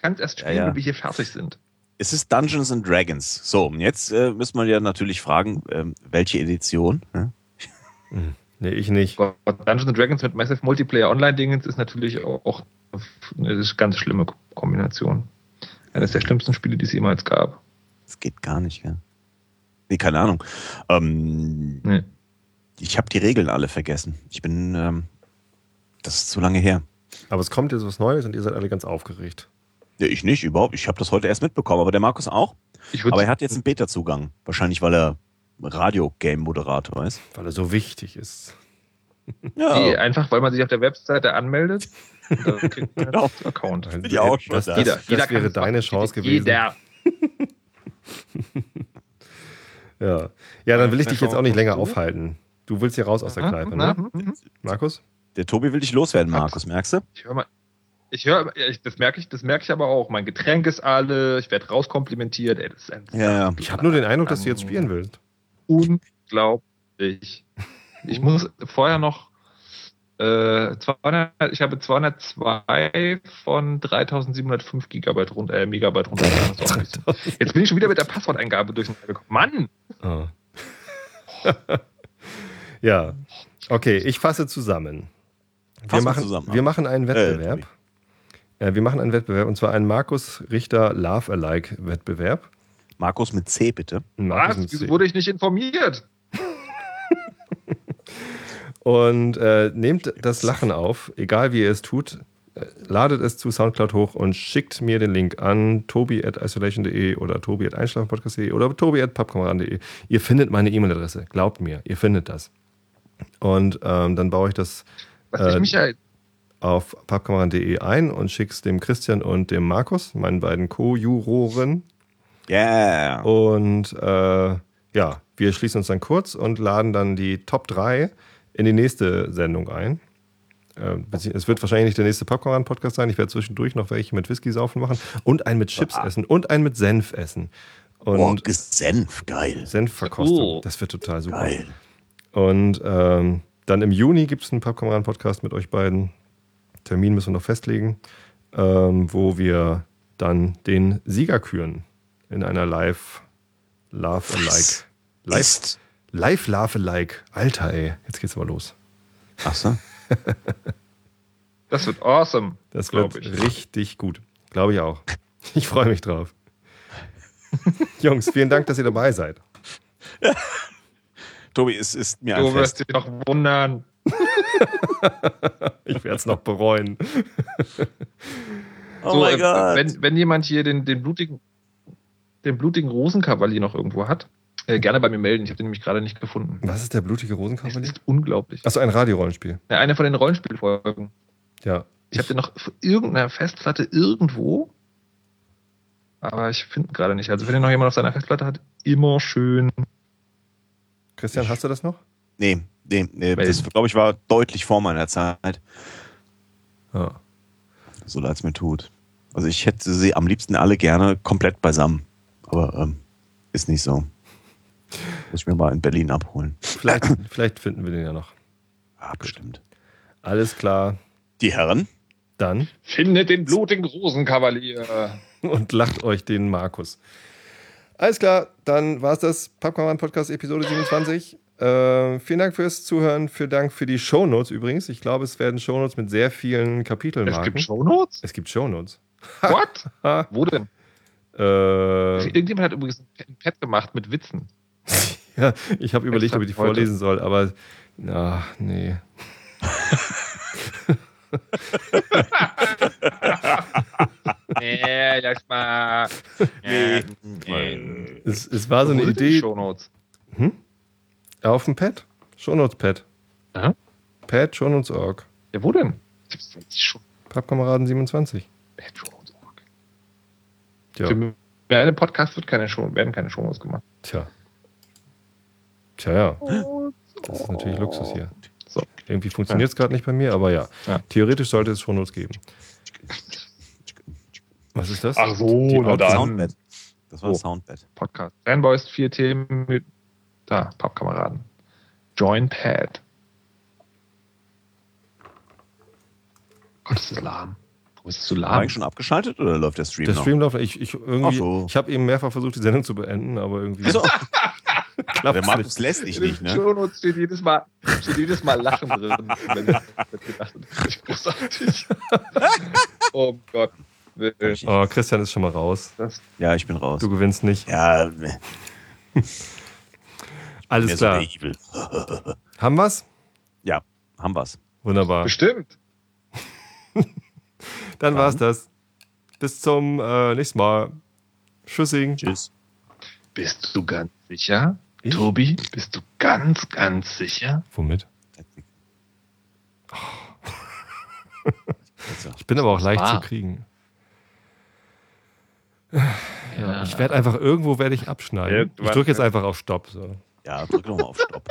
kann es erst spielen, ja, ja. wenn wir hier fertig sind. Es ist Dungeons and Dragons. So, jetzt äh, müssen wir ja natürlich fragen, ähm, welche Edition? Hm? Nee, ich nicht. Dungeons and Dragons mit Massive Multiplayer Online-Dingens ist natürlich auch eine ganz schlimme Kombination. Eines der schlimmsten Spiele, die es jemals gab. Es geht gar nicht, ja. Nee, keine Ahnung. Ähm, nee. Ich habe die Regeln alle vergessen. Ich bin, ähm, das ist zu lange her. Aber es kommt jetzt was Neues und ihr seid alle ganz aufgeregt. Ja, ich nicht, überhaupt. Ich habe das heute erst mitbekommen, aber der Markus auch. aber er hat jetzt einen Beta-Zugang. Wahrscheinlich, weil er Radio-Game-Moderator ist. Weil er so wichtig ist. Ja. Nee, einfach, weil man sich auf der Webseite anmeldet. Da kriegt man genau. Account. Ja, auch das, das, jeder, das jeder wäre deine Chance gewesen. Jeder. ja. ja, dann will ich dich jetzt auch nicht länger aufhalten. Du willst hier raus aus der Kneipe, ne? Markus? Der Tobi will dich loswerden, Markus, merkst du? Ich höre mal. Ich höre, das merke ich, das merke ich aber auch. Mein Getränk ist alle, ich werde rauskomplimentiert. Ey, das ist ein ja, ja. Ich habe nur den Eindruck, dass du jetzt spielen willst. Unglaublich. Ich muss vorher noch äh, 200, ich habe 202 von 3705 Gigabyte runter, äh, Megabyte runter. Jetzt bin ich schon wieder mit der Passworteingabe durcheinander gekommen. Mann! Oh. ja, okay, ich fasse zusammen. Wir machen, zusammen, wir machen einen äh, Wettbewerb. Äh, wir machen einen Wettbewerb und zwar einen Markus Richter Love Alike Wettbewerb. Markus mit C, bitte. Markus Was? Wieso wurde ich nicht informiert? Und äh, nehmt das Lachen auf, egal wie ihr es tut. Äh, ladet es zu Soundcloud hoch und schickt mir den Link an tobi.isolation.de oder tobi.einschlafenpodcast.de oder tobi.pappkameraden.de. Ihr findet meine E-Mail-Adresse. Glaubt mir, ihr findet das. Und ähm, dann baue ich das äh, Michael auf pappkameraden.de ein und schick's dem Christian und dem Markus, meinen beiden Co-Juroren. Yeah. Und äh, ja, wir schließen uns dann kurz und laden dann die Top 3 in die nächste Sendung ein. Äh, es wird wahrscheinlich nicht der nächste Popcorn-Podcast sein. Ich werde zwischendurch noch welche mit Whisky saufen machen und einen mit Chips ah. essen und einen mit Senf essen. Und Boah, Senf, geil. Senfverkostung. Oh. Das wird total super. Geil. Und ähm, dann im Juni gibt es einen Pappkameraden-Podcast mit euch beiden. Termin müssen wir noch festlegen, ähm, wo wir dann den Sieger küren in einer Live Love Alike. Live, live Love Alike. Alter, ey, jetzt geht's aber los. Ach so. das wird awesome. Das wird ich. richtig gut. Glaube ich auch. Ich freue mich drauf. Jungs, vielen Dank, dass ihr dabei seid. Tobi, es ist mir du ein. Du wirst dich noch wundern. ich werde es noch bereuen. oh so, mein äh, Gott. Wenn, wenn jemand hier den, den blutigen, den blutigen Rosenkavalier noch irgendwo hat, äh, gerne bei mir melden. Ich habe den nämlich gerade nicht gefunden. Was ist der blutige Rosenkavalier? Das ist unglaublich. Achso, ein Radiorollenspiel. Ja, eine von den Rollenspielfolgen. Ja. Ich, ich habe den noch auf irgendeiner Festplatte irgendwo, aber ich finde ihn gerade nicht. Also wenn ihr noch jemand auf seiner Festplatte hat, immer schön Christian, hast du das noch? Nee, nee, nee das glaube ich war deutlich vor meiner Zeit. Ja. So leid es mir tut. Also ich hätte sie am liebsten alle gerne komplett beisammen. Aber ähm, ist nicht so. Muss ich mir mal in Berlin abholen. Vielleicht, vielleicht finden wir den ja noch. Ah, bestimmt. Alles klar. Die Herren? Dann. Findet den blutigen Rosenkavalier. Und lacht euch den Markus. Alles klar, dann war es das Popcorn Podcast Episode 27. Äh, vielen Dank fürs Zuhören, vielen Dank für die Shownotes übrigens. Ich glaube, es werden Shownotes mit sehr vielen Kapiteln Es gibt Shownotes? Es gibt Shownotes. What? Wo denn? Äh, Irgendjemand hat übrigens ein Pad gemacht mit Witzen. ja, ich habe überlegt, ob ich die heute. vorlesen soll, aber na, nee. nee, lass mal. Nee. nee. Es, es war so eine Idee. Shownotes. Hm? Auf dem Pad? Shownotes-Pad. Aha. Pad, Shownotes.org. Ja, wo denn? Pappkameraden 27. Pad, Shownotes.org. Ja. Für einen Podcast wird keine Show, werden keine Shownotes gemacht. Tja. Tja, ja. Das ist natürlich Luxus hier. So. Irgendwie funktioniert es gerade nicht bei mir, aber ja. ja. Theoretisch sollte es Shownotes geben. Was ist das? Ach so, na dann. Soundbed. Das war oh. Soundbed. Podcast. Fanboys, vier Themen mit. Da, Pappkameraden. Join Pad. Gott, ist das lahm. Warum ist es so lahm? War ich schon abgeschaltet oder läuft der Stream der noch? Der Stream läuft. Ich, ich, so. ich habe eben mehrfach versucht, die Sendung zu beenden, aber irgendwie. So. Klappt der Markus lässt dich nicht, ne? Shownotes steht jedes Mal, steht jedes Mal Lachen drin. wenn ich gedacht habe, großartig. oh Gott. Oh, Christian ist schon mal raus. Ja, ich bin raus. Du gewinnst nicht. Ja. Alles klar. So haben wir's? Ja, haben wir's. Wunderbar. Bestimmt. Dann war's das. Bis zum äh, nächsten Mal. Tschüssing. Tschüss. Bist du ganz sicher? Ich? Tobi, bist du ganz, ganz sicher? Womit? ich bin aber auch leicht zu kriegen. Ja. Ich werde einfach irgendwo werde ich abschneiden. Irgendwann ich drücke jetzt einfach auf Stopp. So. Ja, drück nochmal auf Stopp.